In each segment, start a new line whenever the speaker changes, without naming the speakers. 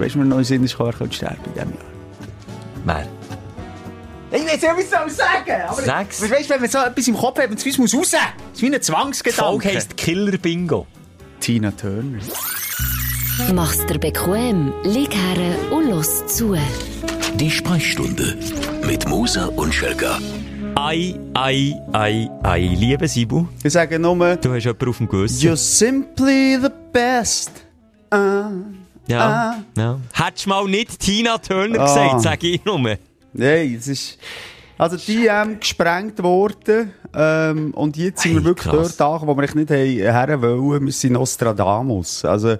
weißt du, mir noch in Sinn ist, könnte sterben in diesem Jahr?
Wer?
Ich weiß ja, wie soll ich sagen? Aber
Sag's.
Weißt du, wenn man so etwas im Kopf hat, es muss raus. Das ist wie ein
Die Folge
Zwangsgedanke.
heisst Killer Bingo.
Tina Turner.
Mach's dir bequem, lieg her und los zu.
Die Sprechstunde mit Musa und Schelga.
Ei, ei, ei, ei. Liebe Sibu,
Ich sage nur,
du hast jemanden auf dem Gewissen.
you're simply the best. Ah.
Ja, ja. Hättest du mal nicht Tina Turner
Ah.
gesagt, sage ich nur.
Nein, es ist... Also die EM gesprengt worden ähm, und jetzt sind
Hey,
wir wirklich
krass.
dort angekommen, wo wir echt nicht haben her wollen. Wir sind Nostradamus. Also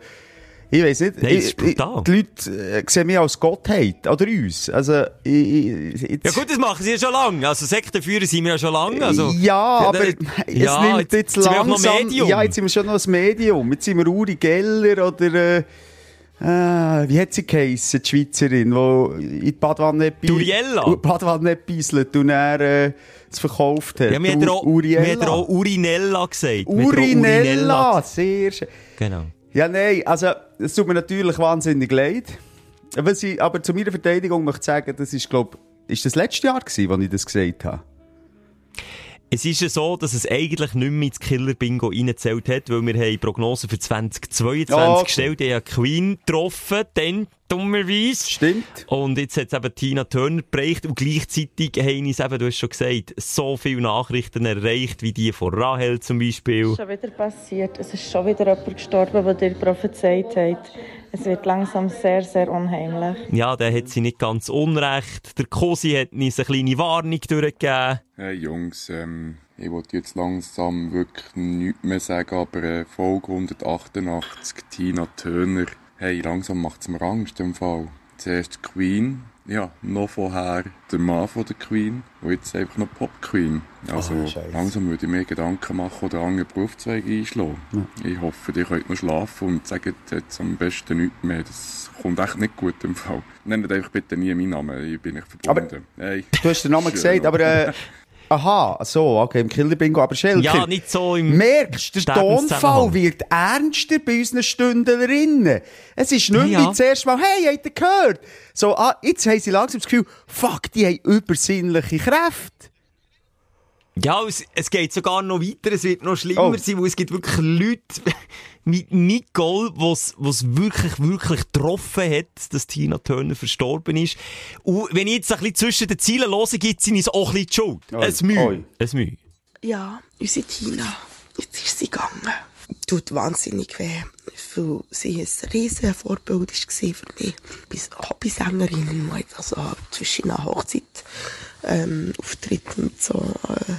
ich weiß nicht,
Nein, das ist
ich, ich,
brutal.
die Leute äh, sehen mich als Gottheit oder uns. Also ich, ich, jetzt,
Ja gut, das machen sie ja schon lange. Also Sektenführer sind wir ja schon lange. Also,
ja, aber
da-
es
ja,
nimmt jetzt
sind wir auch
langsam...
noch Medium.
Ja, jetzt sind wir schon noch ein Medium. Jetzt sind wir Uri Geller oder... Äh, äh, wie hat sie geheissen, die Schweizerin, die in die Badwanne
Duriella?
Badwanne bisselt und dann äh, es verkauft hat.
ja, mir hat er auch, er Urinella gesagt. Er auch
Urinella, sehr schön.
Genau.
Ja, nein, also es tut mir natürlich wahnsinnig leid. Was ich aber zu meiner Verteidigung möchte sagen, das ist, glaube ist das letzte Jahr gewesen, als ich das gesagt habe?
Es ist ja so, dass es eigentlich nicht mehr ins Killer-Bingo reingezählt hat, weil wir haben Prognosen für 2022
Ja, okay.
gestellt. Ich habe Queen getroffen, dann dummerweise.
Stimmt.
Und jetzt hat es eben Tina Turner bereicht und gleichzeitig haben uns eben, du hast schon gesagt, so viele Nachrichten erreicht, wie die von Rahel zum Beispiel.
schon wieder passiert. Es ist schon wieder jemand gestorben, der dir prophezeit hat. Es wird langsam sehr, sehr unheimlich.
Ja, der hat sie nicht ganz unrecht. Der Cosi hat uns eine kleine Warnung durchgegeben.
Hey Jungs, ähm, ich wollte jetzt langsam wirklich nichts mehr sagen, aber äh, Folge 188, Tina Turner. Hey, langsam macht's mir Angst im Fall. Zuerst die Queen, ja, noch vorher der Mann von der Queen und jetzt einfach noch Pop Queen. Also
Oh, Scheiße.
langsam würde ich mir Gedanken machen oder andere Berufszweige einschlagen. Ich hoffe, ihr könnt noch schlafen und sagt jetzt am besten nichts mehr. Das kommt echt nicht gut im Fall. Nennt einfach bitte nie meinen Namen, ich bin nicht verbunden. hey.
Du hast den Namen gesagt, aber äh, aha, so, okay, im Killer-Bingo, aber Schelker.
Ja, nicht so im...
Merkst, der. Tonfall wird ernster bei unseren Stündlerinnen. Es ist nicht
ja.
wie zuerst mal, hey, habt ihr gehört? So, ah, jetzt haben sie langsam das Gefühl, fuck, die haben übersinnliche Kräfte.
Ja, es, es geht sogar noch weiter, es wird noch schlimmer
Oh.
sein, weil es gibt wirklich Leute wie Nicole, was was wirklich, wirklich getroffen hat, dass Tina Turner verstorben ist. Und wenn ich jetzt ein bisschen zwischen den Zielen höre, gibt sie uns auch ein bisschen die Schuld.
Oi,
Ein Mühe. Ein Mühe.
Ja, unsere Tina. Jetzt ist sie gegangen. Tut wahnsinnig weh. Weil sie ein riesen Vorbild war für mich. Bis Hobbysängerin, die einfach so zwischen einer Hochzeit ähm, auftritt und so. Äh.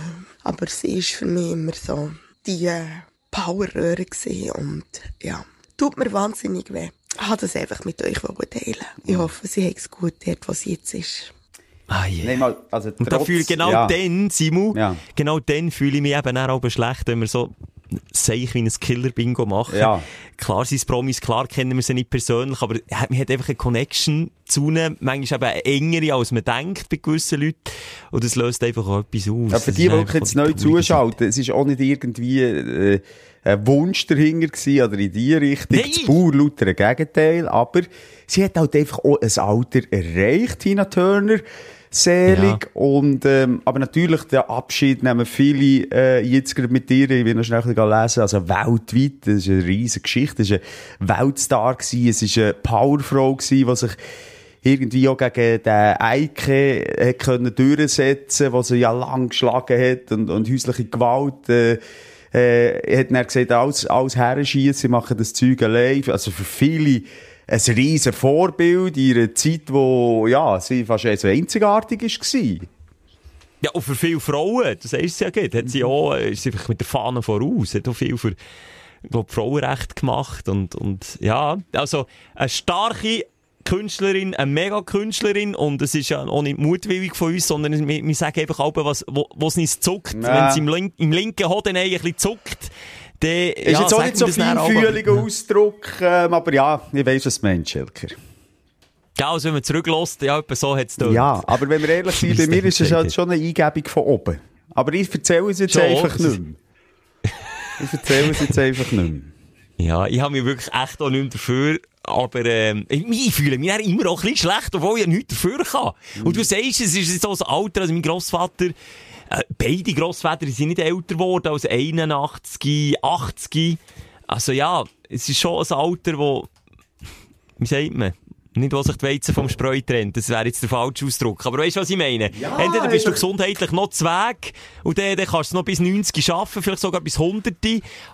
Aber sie ist für mich immer so die äh, Powerröhre gewesen. und ja, tut mir wahnsinnig weh. Ich wollte das einfach mit euch teilen. Ich hoffe, sie hat es gut dort, wo sie jetzt ist.
Ah, yeah.
Nein, mal, also
Und da
trotz-
fühle genau
ja.
dann, Simu,
Ja.
genau dann fühle ich mich eben auch schlecht, wenn wir so seich wie ein Killer-Bingo machen.
Ja.
Klar sind es Promis, klar kennen wir sie nicht persönlich, aber man hat einfach eine Connection zu ihnen, manchmal eben engere, als man denkt bei gewissen Leuten. Und das löst einfach auch etwas aus.
Ja, für die, die jetzt neu zuschalten, es ist auch nicht irgendwie äh, ein Wunsch dahinter gewesen, oder in die Richtung.
Nein.
Das Bauer lauter ein Gegenteil, aber sie hat halt einfach auch ein Alter erreicht, Tina Turner. Selig. Und, ähm, aber natürlich, den Abschied nehmen viele, äh, jetzt gerade mit dir, ich will noch schnell ein bisschen lesen, also weltweit, das ist eine riesige Geschichte, das war ein Weltstar gewesen, es war eine Powerfrau gewesen, die sich irgendwie auch gegen den Eike hat können durchsetzen, was sie ja lang geschlagen hat und, und häusliche Gewalt, äh, äh, hat dann gesagt, alles, alles herschießen, sie machen das Zeug allein. Also für viele ein riesen Vorbild in einer Zeit, wo, ja, sie fast so einzigartig war.
Ja, und für viele Frauen, das heißt ja gut, hat sie auch, äh, ist sie mit der Fahne voraus, hat auch viel für, glaub, Frauenrecht gemacht und, und, ja, also, eine starke Künstlerin, eine Mega-Künstlerin und es ist ja auch nicht mutwillig von uns, sondern wir, wir sagen einfach auch, was, wo, wo es nicht zuckt.
Ja.
Wenn es im, link, im linken Hoden ein bisschen zuckt, dann,
Ist
ja,
jetzt auch nicht so feinfühliger Ausdruck, ähm, aber ja, ich weiss, was du meinst, Schelker.
Ja, also wenn man zurücklässt, ja, etwa so hat es
Ja, aber wenn wir ehrlich sind, bei mir ist es halt schon eine Eingebung von oben. Aber ich erzähle es jetzt
Schon,
einfach nicht mehr. Ich erzähle es jetzt einfach nicht mehr.
Ja, ich habe mich wirklich echt auch nicht mehr dafür, aber ähm, ich, fühle mich immer auch ein bisschen schlecht, obwohl ich ja nichts dafür kann. Und du sagst, es ist so ein Alter, also mein Grossvater, äh, beide Grossväter sind nicht älter geworden als 81, 80. Also ja, es ist schon ein Alter, wo, wie sagt man, nicht, wo sich die Weizen vom Spreu trennt. Das wäre jetzt der falsche Ausdruck. Aber weißt du, was ich meine?
Ja,
Entweder bist du gesundheitlich noch zu Weg und dann, dann kannst du noch bis 90 arbeiten, vielleicht sogar bis 100.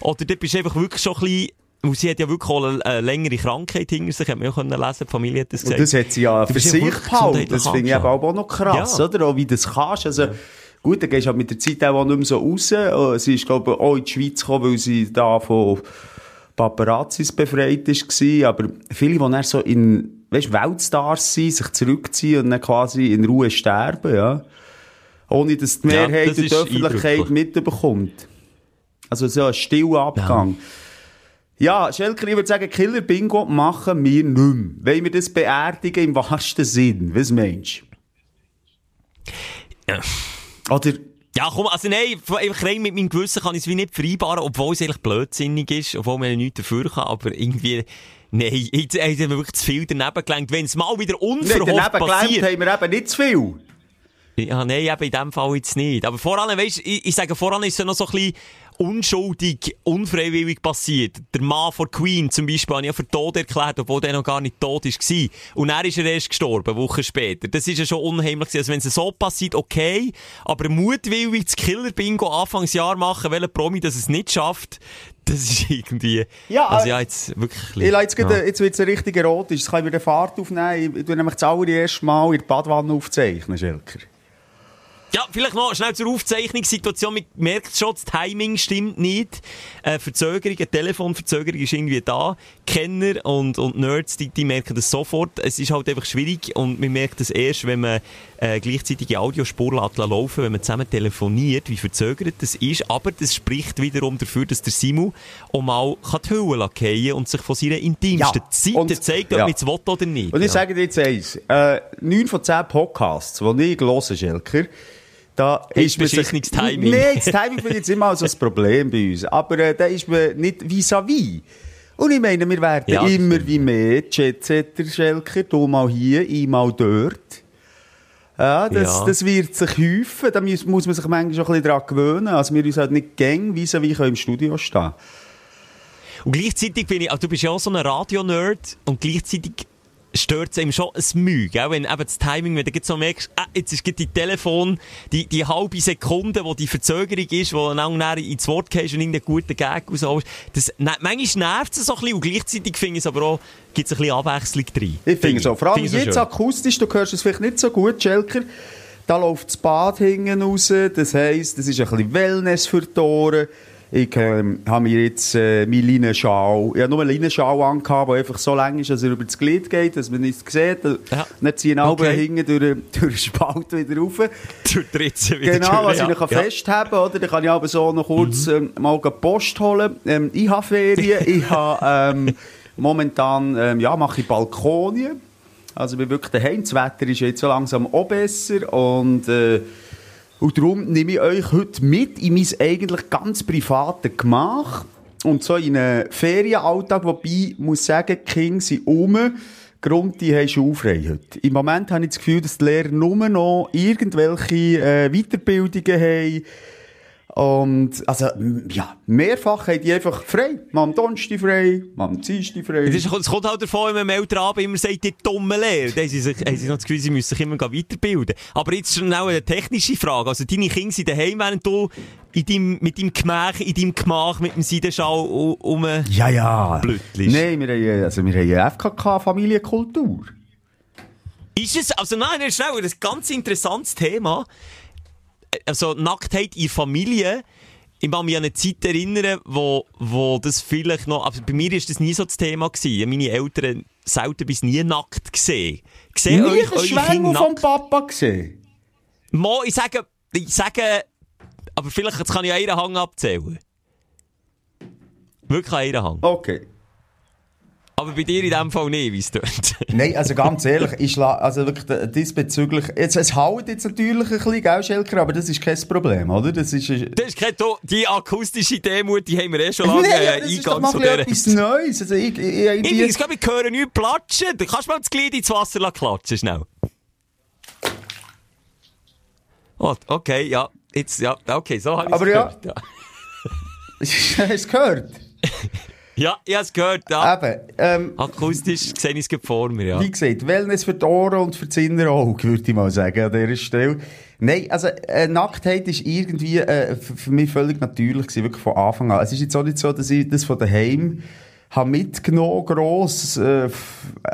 Oder dann bist du einfach wirklich schon ein bisschen sie hat ja wirklich auch eine, längere Krankheit hinter sich, hat man ja können lesen, die Familie hat das
Und
gesagt.
das hat sie ja für
ja
sich behalten. Das finde ich
angeschlagen.
auch noch krass,
Ja.
oder? Auch wie das kannst. Also, gut, dann gehst du halt mit der Zeit auch nicht mehr so raus. Äh, Sie ist, glaube ich, auch in die Schweiz gekommen, weil sie da von Paparazzis befreit war. Aber viele, die dann so in, weißt, Weltstars sind, sich zurückziehen und dann quasi in Ruhe sterben, ja. Ohne dass die
Ja,
Mehrheit
das
und die
ist
Öffentlichkeit mitbekommt. Also so ein stiller Abgang. Ja, Schelker, ich würde sagen, Killer-Bingo machen wir nicht mehr. Wollen wir das beerdigen im wahrsten Sinn? Was meinst
Ja.
Oder,
Ja, komm, also nein, rein mit meinem Gewissen kann ich es wie nicht vereinbaren, obwohl es eigentlich blödsinnig ist, obwohl man ja nichts dafür kann, aber irgendwie, nein, jetzt haben wir wirklich zu viel daneben gelenkt. Wenn es mal wieder unverhofft
daneben gelernt
passiert.
haben wir eben nicht zu viel.
Ja, nein, eben in dem Fall jetzt nicht. Aber voran, weißt, ich, ich sage, voran ist es noch so ein bisschen unschuldig, unfreiwillig passiert. Der Mann von Queen zum Beispiel, ich ja für tot erklärt, obwohl der noch gar nicht tot war. Und er ist er erst gestorben, Wochen später. Das ist ja schon unheimlich. Also wenn es so passiert, okay. Aber mutwillig das Killer-Bingo Anfangsjahr machen, welcher Promi das es nicht schafft, das ist irgendwie,
Ja,
also
äh,
ja, jetzt wirklich,
Ich jetzt,
ja.
jetzt wird es ein richtiger erotisch. Jetzt kann ich wieder Fahrt aufnehmen. Ich tue nämlich das allererste Mal in der Badwanne aufzeichnen, Schelker.
Ja, vielleicht noch schnell zur Aufzeichnungssituation. Man merkt schon, das Timing stimmt nicht. Äh, Verzögerung, eine Telefonverzögerung ist irgendwie da. Kenner und, und Nerds, die, die merken das sofort. Es ist halt einfach schwierig und man merkt es erst, wenn man äh, gleichzeitig die Audiospur lässt laufen, wenn man zusammen telefoniert, wie verzögert das ist. Aber das spricht wiederum dafür, dass der Simu auch mal kann die Hülle fallen und sich von seiner intimsten
Ja,
Seite
und-
zeigt, ob
ja.
man es will oder nicht.
Und ich
Ja.
sage dir jetzt eins. Äh, 9 von 10 Podcasts, die ich höre, Schelker, da ist man sich...
beschissenes Timing.
Nein, das Timing ich jetzt immer so ein Problem bei uns. Aber äh, da ist man nicht vis-à-vis. Und ich meine, wir werden
Ja, das
immer wie mehr Jetsetter, Schelker. Du mal hier, ich mal dort. Ja, das,
Ja.
das wird sich häufen. Da muss, muss man sich manchmal schon ein bisschen daran gewöhnen. Also wir uns halt nicht gäng vis-à-vis im Studio stehen.
Und gleichzeitig bin ich, also du bist ja auch so ein Radio-Nerd und gleichzeitig stört es einem schon ein Mühe, gell? wenn eben das Timing, wenn du so merkst, ah, jetzt ist die Telefon, die, die halbe Sekunde, wo die Verzögerung ist, wo du dann ins Wort gehst und irgendeinen guten Gag rausholst, das, ne, manchmal nervt es so ein bisschen und gleichzeitig finde ich es aber auch, gibt es ein bisschen Abwechslung drin.
Ich finde so. Vor allem jetzt
schön.
akustisch, du hörst es vielleicht nicht so gut, Schelker. Da läuft das Bad hinten raus. Das heisst, das ist ein bisschen Wellness für die Ohren. Ich ähm, habe mir jetzt äh, meine Leinenschal, ich habe nur eine Leinenschal angehabt, die einfach so lang ist, dass er über das Glied geht, dass man nichts sieht.
Ja.
Dann ziehen alle
Okay.
hinten durch, durch den Spalt wieder rauf.
Durch die Ritze wieder
Genau, was
durch,
ich noch
ja.
festhaben oder? Dann kann ich aber so noch kurz ähm, mal Post holen. Ähm, ich habe Ferien, ich habe ähm, momentan, ähm, ja, mache ich Balkonien. Also ich bin wirklich daheim. Das Wetter ist jetzt so langsam auch besser und äh, und darum nehme ich euch heute mit in mein eigentlich ganz privates Gemach und so in einen Ferienalltag, wobei muss sagen, die Kinder sind um. Grund, die haben schulfrei heute. Im Moment habe ich das Gefühl, dass die Lehrer nur noch irgendwelche äh, Weiterbildungen haben. Und, also, ja, mehrfach haben die einfach frei. Mal am Donnerstag frei, mal am Dienstag frei.
Es, ist, es kommt halt davon, wenn man Elternabend immer sagt, die dumme Lehre. Dann haben sie, sich, haben sie noch das Gefühl, sie müssen sich immer weiterbilden. Aber jetzt schon auch eine technische Frage. Also deine Kinder sind daheim, während du in deinem, mit deinem Gemach, in deinem Gemach mit dem Seidenschal um...
Ja, ja.
Blödlich.
Nein, wir haben, also wir haben eine FKK-Familienkultur.
Ist es, also nein, nein, schnell, das ist ein ganz interessantes Thema. Also Nacktheit in Familie. Ich kann mich an eine Zeit erinnern, wo, wo das vielleicht noch, also bei mir ist das nie so das Thema gewesen. Meine Eltern selten bis nie nackt gesehen. Gesehen
Nie
euch,
Schwengel
Kinder
vom? Papa gesehen.
Mo, ich sage, ich sage, aber vielleicht jetzt kann ich einen Hang abzählen. Wirklich einen Hang.
Okay.
Aber bei dir in dem Fall nicht, wie es tut.
Nein, also ganz ehrlich, ich also wirklich diesbezüglich, jetzt, es haut jetzt natürlich ein bisschen, gell, Schelker, aber das ist kein Problem, oder? Das ist, äh,
Das ist kein die akustische Demut, die haben wir eh schon lange
Nein,
äh,
das ist doch mal etwas Neues. Also ich, ich, ich,
Ich,
ich,
ich glaube, ich höre nichts platschen. Du kannst mal das Glied ins Wasser klatschen, schnell. Oh, okay, ja. Jetzt, ja, okay, so habe ich es
Aber ja.
gehört. Ja,
Hast du es gehört?
ja ich habe es gehört, ja.
Eben, ähm,
Akustisch sehe ich es vor mir, ja.
Wie gesagt, Wellness für die Ohren und für das innere Auge, würde ich mal sagen, an dieser Stelle. Nein, also, äh, Nacktheit ist irgendwie, äh, für für mich völlig natürlich gewesen, wirklich von Anfang an. Es ist jetzt auch nicht so, dass ich das von daheim habe mitgenommen, gross, äh,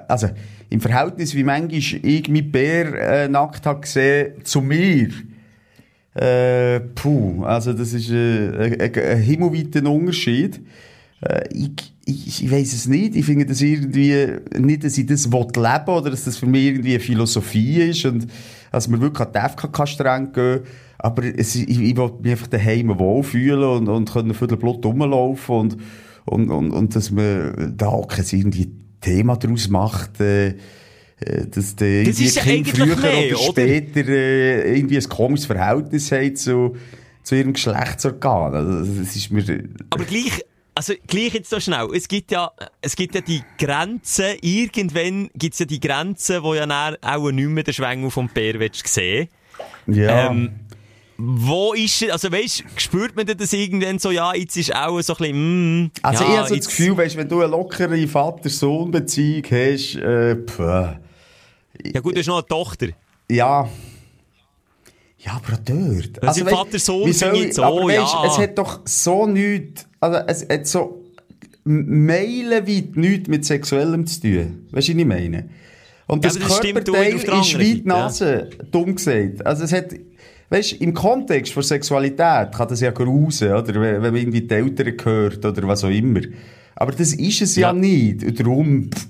also, im Verhältnis, wie manchmal ich mit Bär, äh, nackt habe gesehen, zu mir. Äh, puh, also das ist äh, ein, ein, ein himmelweiter Unterschied. Äh, ich, ich, ich weiß es nicht. Ich finde das irgendwie, nicht, dass ich das will leben oder dass das für mich irgendwie eine Philosophie ist und dass wir wirklich an die FKK streng gehen. Aber es, ich, ich will mich einfach daheim wohlfühlen und, und können für den Blut rumlaufen und, und, und, und dass man da auch kein irgendwie Thema daraus macht, äh, äh, dass der
Das ist ja
Kind
eigentlich
früher
mehr,
oder
oder?
später äh, irgendwie ein komisches Verhältnis haben zu, zu ihrem Geschlechtsorgan. Also, das ist mir,
Aber gleich, also gleich jetzt so schnell. Es gibt ja, es gibt ja die Grenzen, irgendwann gibt es ja die Grenzen, wo ja dann auch nicht mehr den Schwengel vom Bär willst sehen
ja.
Ähm, Wo ist also weißt, spürt man das irgendwann so, ja, jetzt ist auch so ein bisschen, mm,
also
ja,
ich habe so das Gefühl, weißt, wenn du eine lockere Vater-Sohn-Beziehung hast, äh, pff,
Ja gut, du hast noch eine Tochter.
ja, ja, aber dort.
Das ist
wie soll
finde ich
ich-
jetzt so,
aber
ja.
es hat doch so nichts, also es hat so meilenweit nichts mit Sexuellem zu tun. Weißt du, was ich meine? Und
Ja,
das
aber das
Körperteil ist
Seite,
Nase, dumm gesagt. Also es hat, weißt im Kontext von Sexualität kann das ja grusen, oder? Wenn wenn man irgendwie die Eltern hört oder was auch immer. Aber das ist es ja,
Ja.
nicht. Und darum, pff,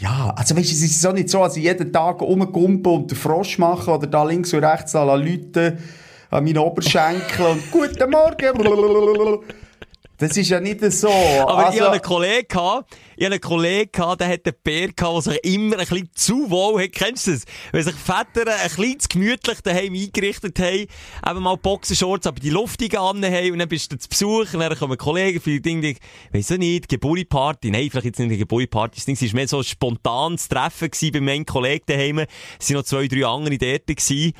ja, also weißt du, es ist auch nicht so, dass ich jeden Tag rumkumpen und den Frosch mache oder da links und rechts an Leute an meinen Oberschenkeln und «Guten Morgen!» Das ist ja nicht so.
Aber
also,
ich hatte einen Kollegen, gehabt, ich hatte einen Kollegen, gehabt, der hat einen Bär gehabt, der sich immer ein bisschen zu wohl hat. Kennst du das? Wenn sich Väter ein bisschen zu gemütlich daheim eingerichtet haben, eben mal Boxershorts, aber die luftigen an haben, und dann bist du zu Besuch, und dann kommen Kollegen, viele Dinge, weiss ich nicht, Geburtstagsparty, nein, vielleicht jetzt nicht eine Geburtstagsparty, das Ding war mehr so ein spontanes Treffen gewesen bei meinem Kollegen daheim, es waren noch zwei, drei andere dort gewesen.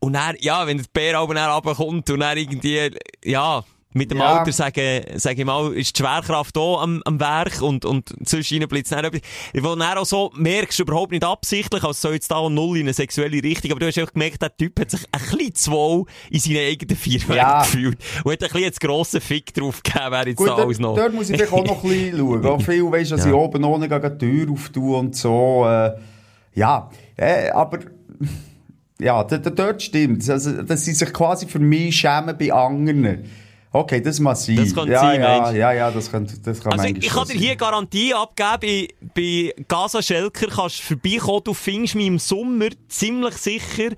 Und dann, ja, wenn der Bär dann runterkommt und dann irgendwie, ja, mit dem
Ja.
Alter sagen, sag ich mal, ist die Schwerkraft auch am, am Werk und, und zwischen ihnen blitzt dann etwas. Wo dann auch so merkst, überhaupt nicht absichtlich, also so jetzt da auch null in eine sexuelle Richtung, aber du hast einfach gemerkt, der Typ hat sich ein bisschen zu wohl in seinen eigenen vier
Ja.
gefühlt. Und hat ein bisschen jetzt grossen Fick drauf gegeben, wer jetzt
Gut,
da alles noch.
dort muss ich auch noch ein bisschen schauen. Auch viel, du, dass
Ja.
ich oben ohne die Tür auftue und so. Äh, ja, äh, aber ja, dort stimmt Also, dass sie sich quasi für mich schämen bei anderen. Okay, das muss sein.
Das könnte
ja,
sein,
ja,
meinst
ja, ja, das, könnte, das kann
Also ich, kann dir hier Garantie abgeben, bei, bei Gaza Schelker kannst du vorbeikommen, du findest mich im Sommer ziemlich sicher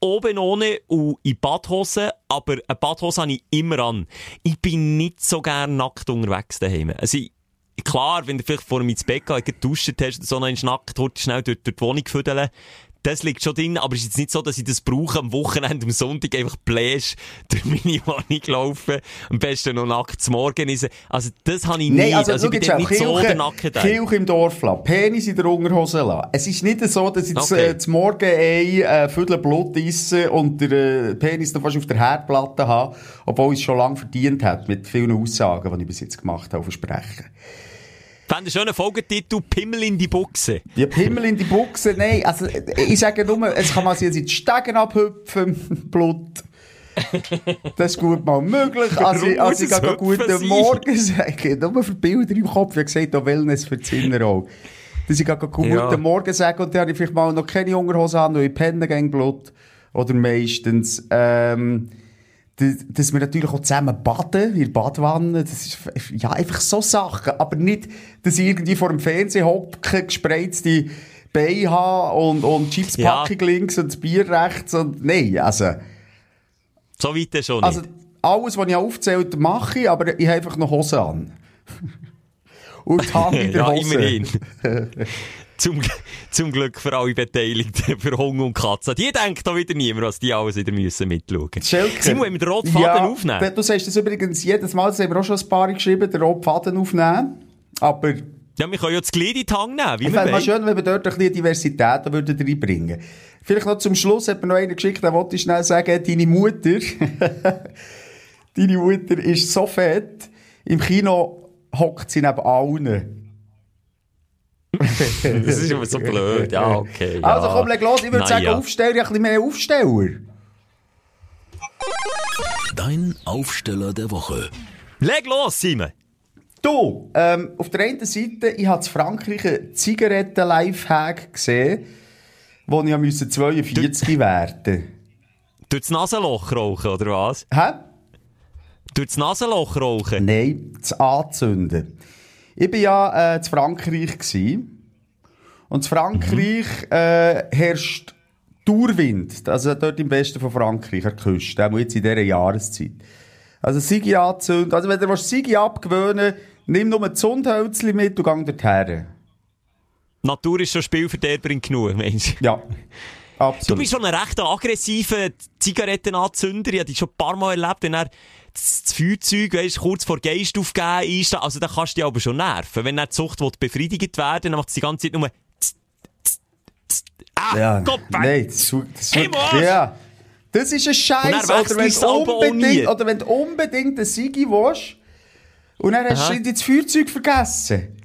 oben ohne und in Badhose, aber eine Badhose habe ich immer an. Ich bin nicht so gern nackt unterwegs daheim. Also klar, wenn du vielleicht vor mir ins Bett gehst, geduscht hast, so ins nackt, heute schnell durch, durch die Wohnung füdeln, das liegt schon drin, aber es ist jetzt nicht so, dass ich das brauche, am Wochenende, am Sonntag einfach bläsch durch meine Wohnung laufen, am besten noch nackt zum Morgen essen. Also das habe ich nicht.
Nein, also,
also
schau
ich bin
jetzt
nicht so der
Kirche,
Nackenteil.
Kirche im Dorf lassen, Penis in der Unterhose lassen. Es ist nicht so, dass ich
Okay.
äh, zum Morgen ein äh, Viertel Blut esse und der äh, Penis dann fast auf der Herdplatte habe, obwohl ich es schon lange verdient hat mit vielen Aussagen, die ich bis jetzt gemacht habe, versprechen.
Fände einen schönen Folgetitel, Pimmel in die Buchse.
Die Pimmel in die Buchse, nein, also ich sage nur, es kann man sich jetzt in die Stegen abhüpfen, Blut. Das ist gut mal möglich. Also, also ich kann guten
sein?
Morgen sagen. Nur für Bilder im Kopf. Ich habe gesagt, auch Wellness für das Innere Dass ich kann guten
Ja.
Morgen sagen und dann habe ich vielleicht mal noch keine Unterhose an, weil ich penne gegen Blut. Oder meistens. Ähm, dass- wir natürlich auch zusammen baden, in der Badwanne, das ist, ja, einfach so Sachen, aber nicht, dass ich irgendwie vor dem Fernseher hocke, gespreizte Beine habe und, und Chipspackung links und das Bier rechts und, nein, also,
So weit dann schon nicht.
also, alles, was ich aufzählt, mache ich, aber ich habe einfach noch Hosen an. und die Hand in der
ja,
Hose.
immerhin. zum, zum Glück für alle Beteiligten, für Hunger und Katzen. Die denkt da wieder niemand, was die alles wieder müssen mitschauen müssen.
Schelke.
Simon, wenn wir den roten Faden aufnehmen?
da- Du sagst das übrigens jedes Mal, das haben wir auch schon ein paar geschrieben, den roten Faden aufnehmen. Aber ich
Ja, wir können ja das Glied in die Hand nehmen, wie wir
fände mal schön, wenn wir dort ein bisschen Diversität da würden reinbringen Vielleicht noch zum Schluss hat mir noch einer geschickt, der wollte ich schnell sagen, deine Mutter, deine Mutter ist so fett, im Kino hockt sie neben allen.
Das ist immer so blöd. Ja, okay. Ja.
Also komm, leg los, ich würde sagen,
ja.
Aufsteller, ein bisschen mehr Aufsteller.
Dein Aufsteller der Woche.
Leg los, Simon.
Du, ähm, auf der einen Seite, ich habe in Frankreich einen Zigaretten-Lifehack gesehen, wo ich ja müssen 42 werden
Du das Nasenloch rauchen, oder was?
Hä?
Du das Nasenloch rauchen?
Nein, das Anzünden. Ich war ja äh, in Frankreich. Gewesen. Und in Frankreich äh, herrscht Dauerwind. Also dort im Westen von Frankreich, an der Küste. Auch jetzt in dieser Jahreszeit. Also Sigi anzünden. Also wenn du Sigi abgewöhnen nimm nur ein Zündhölzchen mit und geh dorthin.
Die Natur ist schon Spielverderberin genug, Mensch.
Ja,
Du
absolut.
bist schon ein recht aggressiver Zigarettenanzünder. Ich habe dich schon ein paar Mal erlebt, wenn er das, Feuerzeug, weißt, kurz vor Geist aufgeben einsteht. Also, da kannst du dich aber schon nerven. Wenn er die Zucht will befriedigt werden, dann macht es die ganze Zeit nur. Ah,
Ja,
Gott,
nein, das das
Hey,
wirklich, ja. Das ist ein Scheiß. Oder wenn du unbedingt, oder wenn du unbedingt einen Sigi willst, und dann hast
Aha.
du das Feuerzeug vergessen.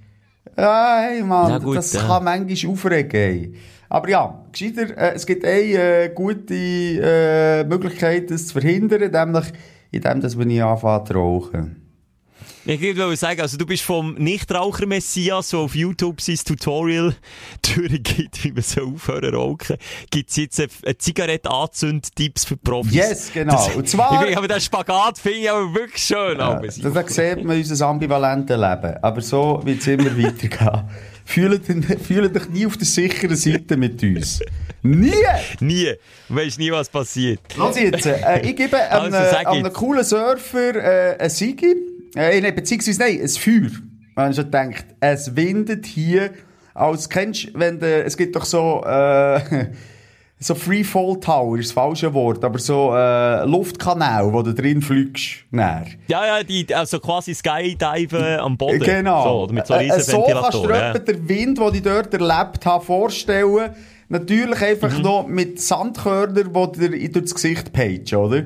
Ja, hey, Mann,
gut,
das
ja.
kann manchmal aufregen. ey. Aber ja, gescheiter, äh, es gibt eine äh, gute äh, Möglichkeit, das zu verhindern, nämlich indem dass wir nicht anfangen zu rauchen.
Ich wollte sagen, also du bist vom Nichtraucher-Messias, so auf YouTube sein Tutorial durchgeht, wie man so aufhören rauchen, gibt es jetzt eine Zigarette-Anzünd-Tipps für Profis.
Yes, genau.
Das,
Und zwar-
Ich aber den Spagat finde ich aber wirklich schön. aber
Da, da sieht man unser ambivalentes Leben. Aber so wird es immer weitergehen. Fühlt, fühlt euch nie auf der sicheren Seite mit uns. Nie!
Nie. Du weisst nie, was passiert.
Lass jetzt, äh, ich gebe einem,
Also,
äh, einem coolen Surfer äh, ein Sigi. Äh, nein, beziehungsweise nein, ein Feuer. Wenn ich schon denkt, es windet hier, als kennst wenn de, es gibt doch so, äh, so Freefall Tower, ist das falsche Wort, aber so äh, Luftkanal, wo du drin fliegst. Näher.
Ja, ja, die, also quasi Skydiven am Boden.
Genau.
So, oder mit so
Äh,
riesen
äh, so kannst du dir
ja.
den Wind, den ich dort erlebt habe, vorstellen. Natürlich einfach
Mhm.
noch mit Sandkörnern, die dir durchs Gesicht peitschen, oder?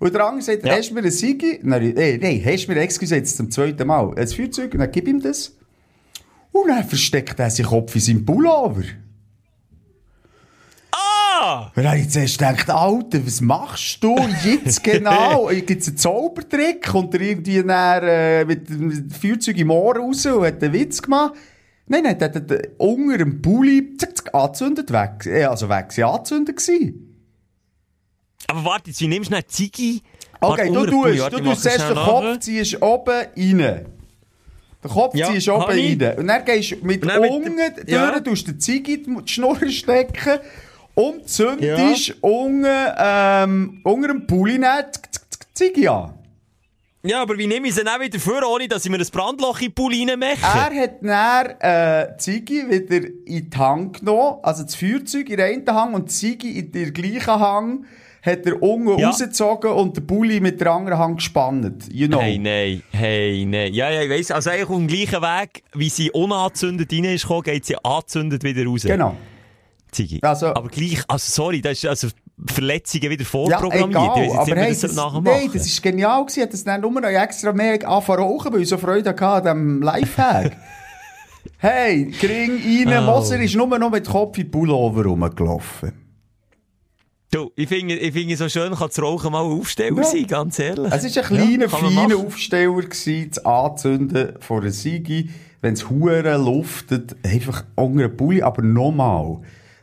Und der andere sagt,
Ja.
hast du mir einen Sigi? Nein, nein, hast du mir, excuse, jetzt zum zweiten Mal, ein Feuerzeug? Und dann gib ihm das. Und dann versteckt er seinen Kopf in seinem Pullover.
Ah!
Und dann habe ich zuerst gedacht, Alter, was machst du jetzt genau? Gibt es einen Zaubertrick? Kommt er irgendwie näher, äh, mit dem Feuerzeug im Ohr raus und hat einen Witz gemacht? Nein, nein, der hat unter dem Pulli zack, zack, angezündet, weg. Äh, also weg, sie angezündet gewesen.
Aber warte, wie nimmst du eine Ziggy?
Okay, du
den
tust, du tust zuerst den Kopf, ziehst oben rein. Den Kopf
Ja,
ziehst oben rein. Und dann gehst du mit unten durch,
ja.
tust den Ziege in die Schnur stecken und zündest unten, ähm, unter dem Pulli die Ziege an.
Ja, aber wie nehme ich sie dann wieder vor, ohne dass ich mir ein Brandloch in den Pulli reinmache?
Er hat dann äh, die Ziege wieder in die Hand genommen, also das Feuerzeug in der einen Hand und die Ziege in der gleichen Hand hat er unten
Ja.
rausgezogen und den Pulli mit der anderen Hand gespannt. You know.
Hey, nein, hey, nein. Ja, ja, ich weiss, also eigentlich auf dem gleichen Weg, wie sie unangezündet rein ist gekommen, geht sie angezündet wieder raus.
Genau.
Ziggy.
Also-
aber gleich, also sorry, das ist also Verletzungen wieder
Ja,
vorprogrammiert.
egal,
weiss jetzt
aber hey,
das
das,
nachher
nein,
machen.
das ist genial gewesen. Hat das dann nur noch extra mehr angefangen zu rauchen, weil ich so Freude hatte an diesem Lifehack. hey, Kring rein,
Oh.
Moser ist nur noch mit Kopf in Pullover rumgelaufen.
Du, ich finde, ich finde so schön, kann das Rauchen mal aufstellen
Ja.
sein, ganz ehrlich.
Es war ein kleiner,
man
feiner. Aufsteller, gewesen, das Anzünden von einer Sigi, wenn es hure luftet, einfach unter den Pulli, aber nochmal.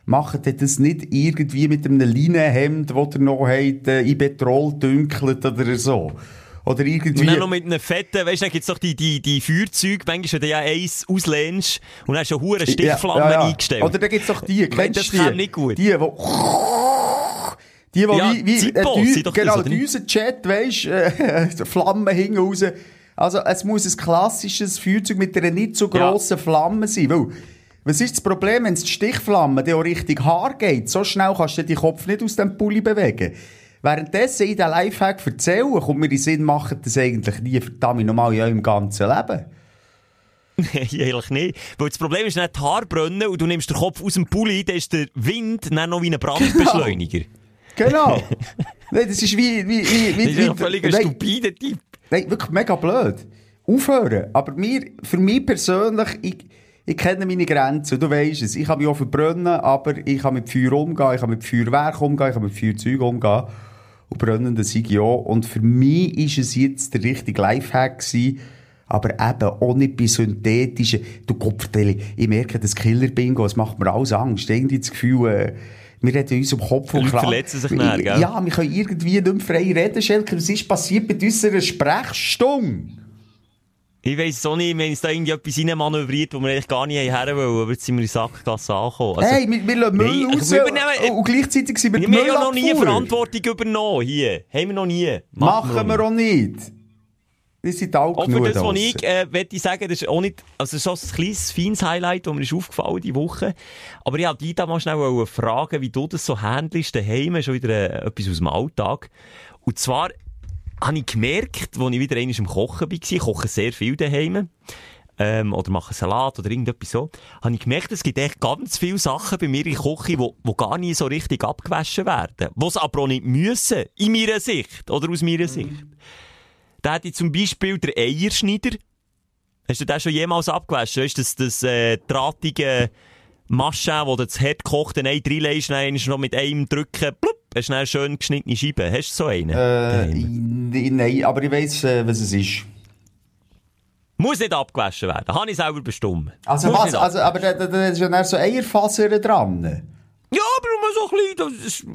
Macht ihr das nicht irgendwie mit einem Leinenhemd, das ihr noch habt, äh, in Petrol dünkelt oder so? Oder irgendwie...
Und dann noch mit einem fetten, weißt du, dann gibt's doch die, die, die Feuerzeuge, manchmal, wenn du ja eins auslehnst und dann hast du hure Stichflammen eingestellt.
Oder da gibt's doch die, kennst
das
du die?
käme nicht gut.
Die, wo... Die, die
Ja,
wie, wie
Zippos
äh,
das,
genau,
oder nicht?
Düsenjet, weisst äh, Flammen hingen raus. Also, es muss ein klassisches Feuerzeug mit einer nicht so grossen Flamme sein. Weil, was ist das Problem, wenn es die Stichflamme dann auch richtig Haar geht? So schnell kannst du den Kopf nicht aus dem Pulli bewegen. Währenddessen ich den Lifehack erzähle, kommt mir in den Sinn, machen das eigentlich nie verdammt normal in eurem ganzen Leben.
Nein, eigentlich nicht. Weil das Problem ist nicht die Haare brennen und du nimmst den Kopf aus dem Pulli, dann ist der Wind dann noch wie ein Brandbeschleuniger.
Genau. Nein, das ist wie... wie, wie, wie
Das ist ein völlig
nein,
stupider Typ.
Nein, wirklich mega blöd. Aufhören. Aber mir, für mich persönlich, ich, ich kenne meine Grenzen. Du weißt es. Ich kann mich auch verbrennen, aber ich kann mit Feuer umgehen, ich kann mit Feuerwerk umgehen, ich kann mit Feuerzeug umgehen. Und brennende Sieg ja. Und für mich ist es jetzt der richtige Lifehack gewesen, aber eben auch nicht bei synthetischen. Du Kopfteile, ich merke, das Killer-Bingo, das macht mir alles Angst. Irgendwie das Gefühl, äh, wir reden uns um Kopf und Kragen.
verletzen sich nachher, gell?
Ja, wir können irgendwie nicht mehr frei reden, Schelker. Was ist passiert bei unserer Sprechstunde?
Ich weiss auch nicht, wir haben uns da irgendwie etwas reinmanövriert, wo wir eigentlich gar nicht her wollen, aber jetzt sind wir in Sackgasse angekommen. Also,
hey, wir, wir lassen Müll
Nein,
raus
wir übernehmen-
und gleichzeitig sind wir die
wir haben ja noch nie. Verantwortung übernommen, hier. Haben wir noch nie.
Machen wir
noch
auch nicht. Wir sind
Auch für das, was ich, äh, möchte sagen, das ist auch nicht, also das ist auch ein kleines, feines Highlight, das mir ist aufgefallen diese Woche. Aber ich wollte dich da mal schnell fragen, wie du das so handelst, daheim, schon wieder äh, etwas aus dem Alltag. Und zwar habe ich gemerkt, als ich wieder einmal im Kochen war, ich koche sehr viel daheim, ähm, oder mache Salat oder irgendetwas so, habe ich gemerkt, es gibt echt ganz viele Sachen bei mir in der Küche, die, die gar nicht so richtig abgewaschen werden. Die es aber auch nicht müssen, in meiner Sicht, oder aus meiner Sicht. Da hätte ich zum Beispiel der Eierschneider. Hast du den schon jemals abgewaschen? Du, das, das äh, drahtige Maschine, wo du das hart gekochte Ei reinlegst, dann ist noch mit einem Drücken, plupp, hast du schön geschnittene Scheiben. Hast du so einen?
Äh, nein, aber ich weiss, äh, was es ist.
Muss nicht abgewaschen werden. Habe ich selber bestimmt.
Also
Muss
was? Also, aber da, da, da ist ja so Eierfasern dran.
Ja, aber nur so ein bisschen.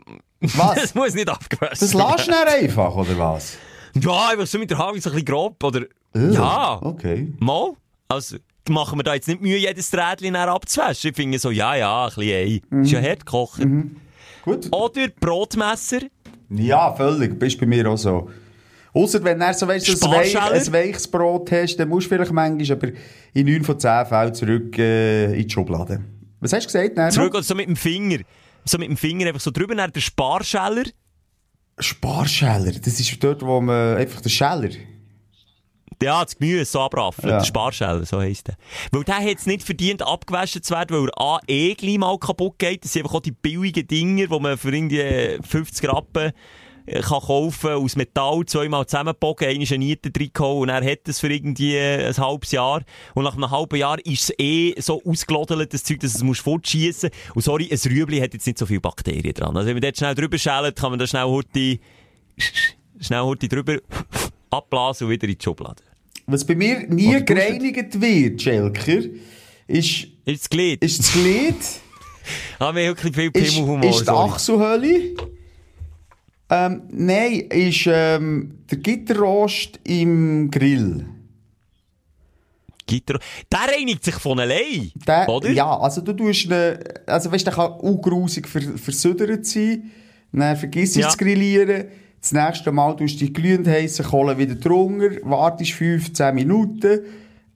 Das, ist,
Was?
das muss nicht abgewaschen
Das lässt du einfach, oder was?
Ja, einfach so mit der Hand so ein bisschen grob. Oder,
Äh,
ja,
Okay.
mal. Also, machen wir da jetzt nicht Mühe, jedes Rädchen dann abzuwaschen. Ich finde so, ja, ja, ein bisschen Ei.
Mhm.
Ist ja hart gekocht.
Gut.
Oder Brotmesser.
Ja, völlig. Bist bei mir auch so. Ausser wenn du so weißt, ein, weich, ein weiches Brot hast, dann musst du vielleicht manchmal aber in 9 von 10 Fällen zurück äh, in die Schublade. Was hast du gesagt? Nein,
Zurück oder so mit dem Finger. So mit dem Finger einfach so drüber, dann der Sparscheller.
Sparscheller, das ist dort, wo man einfach der Scheller.
Ja, das Gemüse so abraffen.
Ja.
Der Sparscheller, so heisst der. Weil der hat es nicht verdient, abgewaschen zu werden, weil er A, eh gleich mal kaputt geht. Das sind einfach auch die billigen Dinger, die man für irgendwie 50 Rappen kann kaufen aus Metall, zweimal zusammenbogen, einmal eine Niete reingehauen und er hat es für irgendwie äh, ein halbes Jahr. Und nach einem halben Jahr ist es eh so ausgelodelt, das Zeug, dass es muss fortschießen Und sorry, ein Rüebli hat jetzt nicht so viele Bakterien dran. Also wenn man dort schnell drüber schält, kann man da schnell Hurti, schnell Hurti drüber abblasen und wieder in die Schublade.
Was bei mir nie
Oder
gereinigt wird, Schelker, ist,
Ist das Glied?
ist das Glied,
Haben wir wirklich viel
ist,
Pimmelhumor.
ist die
sorry.
Achselhöhle. Ähm, nein, ist ähm, der Gitterrost im Grill.
Gitter. Der reinigt sich von allein.
Der,
oder?
Ja, also du tust ihn, also weißt, der kann auch grusig vers versüdert sein. Dann vergisst
Ja.
es zu grillieren. Das nächste Mal tust du die glühend heiße Kohle wieder drunter, wartest 15 Minuten,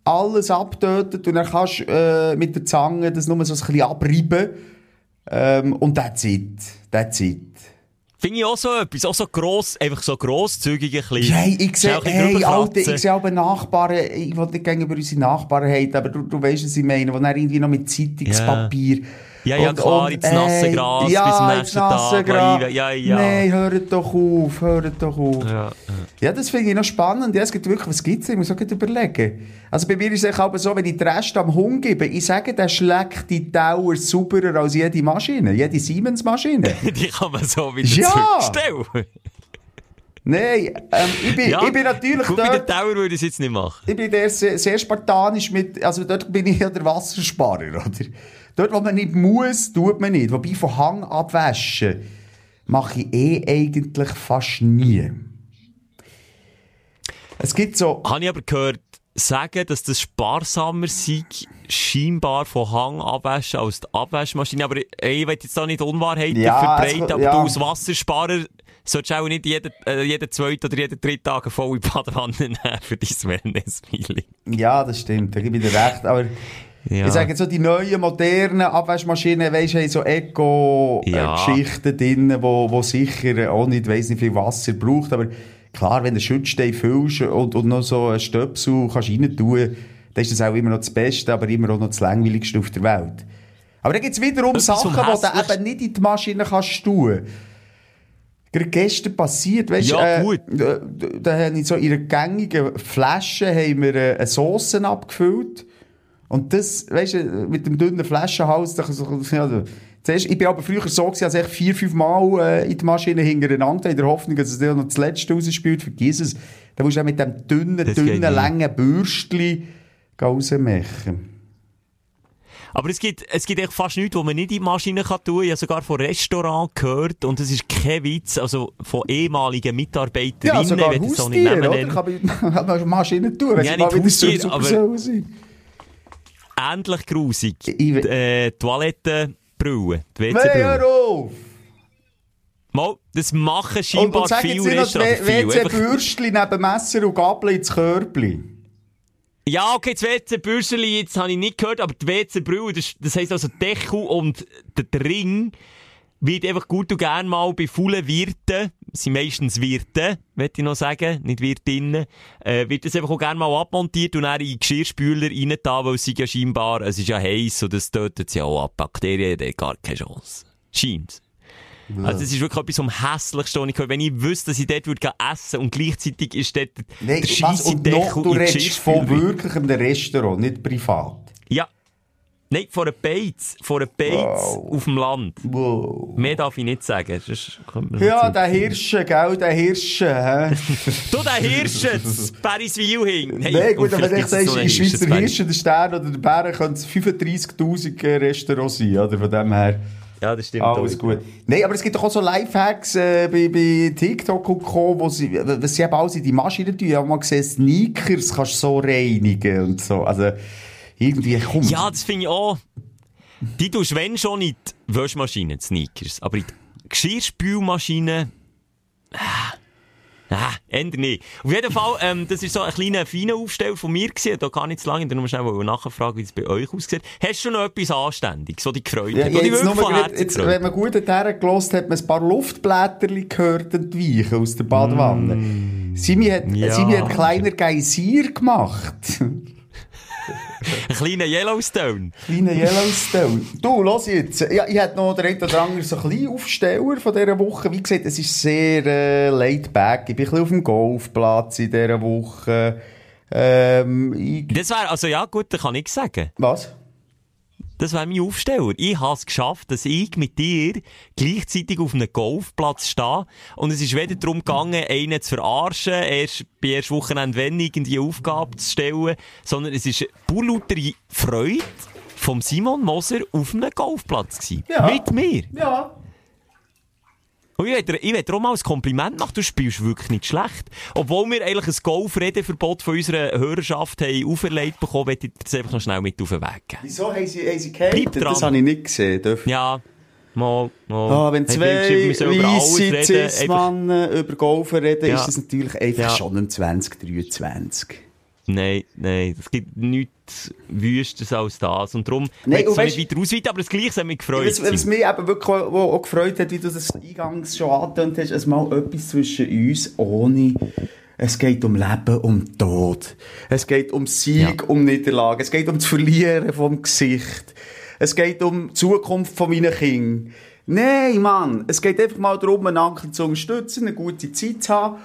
alles abtötet und dann kannst du äh, mit der Zange das nur so ein bisschen abreiben. Ähm, und that's it. That's it.
Finde ich auch so etwas. Auch so gross, einfach so grosszügig ein bisschen.
Hey, ich sehe, hey, Alter, ich sehe aber Nachbarn, ich will nicht gegenüber unsere Nachbarn haten, aber du, du weißt, was ich meine, wo dann irgendwie noch mit Zeitungspapier...
Ja, ja, klar, ins nasse Gras
ja,
bis zum nächsten Tag. Rein. Ja, ja.
Nein, hört doch auf, hört doch auf.
Ja,
Ja, das finde ich noch spannend. Ja, es gibt wirklich, was gibt's? Ich muss auch überlegen. Also bei mir ist es auch so, wenn ich den Rest am Hund gebe, ich sage, der schlägt die Dauer sauberer als jede Maschine, jede Siemens-Maschine.
Die kann man so wieder
Ja.
zurückstellen.
Nein, ähm, ich, bin,
Ja,
ich bin natürlich
Gut, bei
dort...
der Tower würde ich es jetzt nicht machen.
Ich bin der sehr, sehr spartanisch mit, also dort bin ich ja der Wassersparer, oder? Dort, wo man nicht muss, tut man nicht. Wobei von Hang abwaschen mache ich eh eigentlich fast nie. Es gibt so,
Habe ich aber gehört, sagen, dass das sparsamer sei, scheinbar von Hang abwaschen als die Abwaschmaschine. Aber ich, ich will jetzt da nicht Unwahrheiten
Ja,
verbreiten, aber
ja.
du als Wassersparer solltest auch nicht jeden, äh, jeden zweiten oder jeden dritten Tag eine volle Badewanne nehmen für dein Wellness-Feeling.
Ja, das stimmt, da gebe ich dir recht. Aber
Ja.
ich sage jetzt so, die neuen, modernen Abwaschmaschinen, weisst du, haben so Eco-Geschichten
Ja.
drin, wo, wo sicher auch nicht, weiss nicht viel Wasser braucht. Aber klar, wenn du einen Schützstein füllst und, und noch so einen Stöpsel kannst rein tun, dann ist das auch immer noch das Beste, aber immer auch noch das langweiligste auf der Welt. Aber dann gibt es wiederum
Etwas
Sachen, die du eben nicht in die Maschine kannst tun. Gerade gestern passiert, weißt
Ja,
äh. Da, da, da haben in so ihrer gängigen Flasche haben wir äh, eine Sauce abgefüllt. Und das, weißt du, mit dem dünnen Flaschenhals, da, so, ja, zuerst, ich bin aber früher so gewesen, als ich vier, fünf Mal äh, in die Maschine hintereinander, in der Hoffnung, dass es noch das letzte rausspielt, vergiss es. Da musst du auch mit dem dünnen,
Das
dünnen, langen Bürstchen rausmachen.
Aber es gibt, es gibt echt fast nichts, was man nicht in die Maschine kann tun kann. Ich habe sogar von Restaurant gehört, und das ist kein Witz, also von ehemaligen Mitarbeiterinnen,
Ja, sogar
wenn ich das so nicht nehmen
oder? Kann man Maschine tun, wenn
Ja,
sie mal
nicht
wieder super
aber-
sollen sein.
Ähnlich grusig.
Ich-
Die, äh, WC-Brille.
hör auf!
Mal, das machen
Und,
scheinbar
und sag
viele Restaurants.
WC-Bürstchen neben Messer und Gabel ins Körbli.
Ja, okay, das WC-Bürsteli, jetzt habe ich nicht gehört, aber die WC-Brille, das, das heisst also Deckel und der Ring wird einfach gut und gern mal bei vollen Wirten, sind meistens Wirte, möchte ich noch sagen, nicht Wirtinnen, äh, wird das einfach auch gerne mal abmontiert und dann in Geschirrspüler rein da, weil es sind ja scheinbar, es ist ja heiß und das tötet sie auch ab. Bakterien, haben gar keine Chance. Scheint. Also, das ist wirklich etwas am hässlichsten, was ich Wenn ich wüsste, dass ich dort würde essen und gleichzeitig ist dort
Nein,
der
was?
scheisse
Und
Deckel
noch, du redest von einem Restaurant, nicht privat.
Ja. Nein, vor einem Beiz. Vor einem Beiz
Wow.
auf dem Land.
Wow.
Mehr darf ich nicht sagen. sonst
Ja, der Hirsche, gell, der Hirsche, hä?
Du, der Hirsch, das Pariswil hing.
Nein, gut, aber in
einen
Schweiz der
Hirsch,
Hirsche, der Stern oder der Bären, können es 35'000 Restaurants sein, oder? Von dem her,
Ja, das stimmt.
alles
auch.
gut. Nein, aber es gibt doch auch so Lifehacks äh, bei, bei TikTok und Co., wo sie, was sie eben alles in die Maschine tun. Ich habe mal gesehen, Sneakers kannst du so reinigen und so. Also, irgendwie, komm.
Ja, das finde ich auch. Die tust wenn schon, in die Wäschmaschine, die Sneakers. Aber in die Geschirrspülmaschine... Ah, ah, eher nicht. Auf jeden Fall, ähm, das war so ein kleiner, feiner Aufsteller von mir gewesen. Da gar nicht zu lange. Nur schnell nachfragen, wie es bei euch aussieht. Hast du noch etwas Anständiges, so die gefreut
Ja, ja, jetzt nur jetzt,
gefreut
wenn man gut hergelost hat, hat man ein paar Luftblätterchen gehört entweichen aus der Badewanne. Simi hat,
Ja.
Simi hat kleiner Geysir gemacht.
Ein kleiner Yellowstone.
Kleiner Yellowstone. Du, los jetzt. Ja, ich hätte noch den einen oder anderen so kleinen Aufsteller von dieser Woche. Wie gesagt, es ist sehr äh, laid back. Ich bin ein bisschen auf dem Golfplatz in dieser Woche. Ähm, ich,
Das wäre, also ja, gut, da kann ich sagen.
was?
Das wäre mein Aufsteller. Ich habe es geschafft, dass ich mit dir gleichzeitig auf einem Golfplatz stehe. Und es ist weder darum gegangen, einen zu verarschen, erst bei erst Wochenende wenn irgendwie eine Aufgabe zu stellen, sondern es ist pur lautere Freude vom Simon Moser auf einem Golfplatz gewesen.
Ja.
Mit mir.
Ja.
Und ich will, auch mal ein Kompliment machen, du spielst wirklich nicht schlecht. Obwohl wir eigentlich ein Golfredeverbot von unserer Hörerschaft haben auferlegt bekommen, will ich das einfach noch schnell mit auf den Weg geben.
Wieso haben sie, haben sie gehatet? Das habe ich nicht gesehen. Darf
Ja, mal, mal.
Ah, wenn zwei weisse Cis-Mannen über Golfen reden,
Ja.
ist das natürlich einfach
Ja.
schon im 2023.
Nein, nein, es gibt nichts Wüstes als das. Und darum
Nein, und weißt-
nicht weiter ausweiten, aber das Gleiche hat mich gefreut.
Was, was mich eben wirklich auch, auch, auch gefreut hat, wie du das eingangs schon angetönt hast, es mal etwas zwischen uns ohne... Es geht um Leben, um Tod. Es geht um Sieg,
Ja.
um Niederlage. Es geht um das Verlieren vom Gesicht. Es geht um die Zukunft von meinen Kindern. Nein, Mann. Es geht einfach mal darum, einen Anker zu unterstützen, eine gute Zeit zu haben.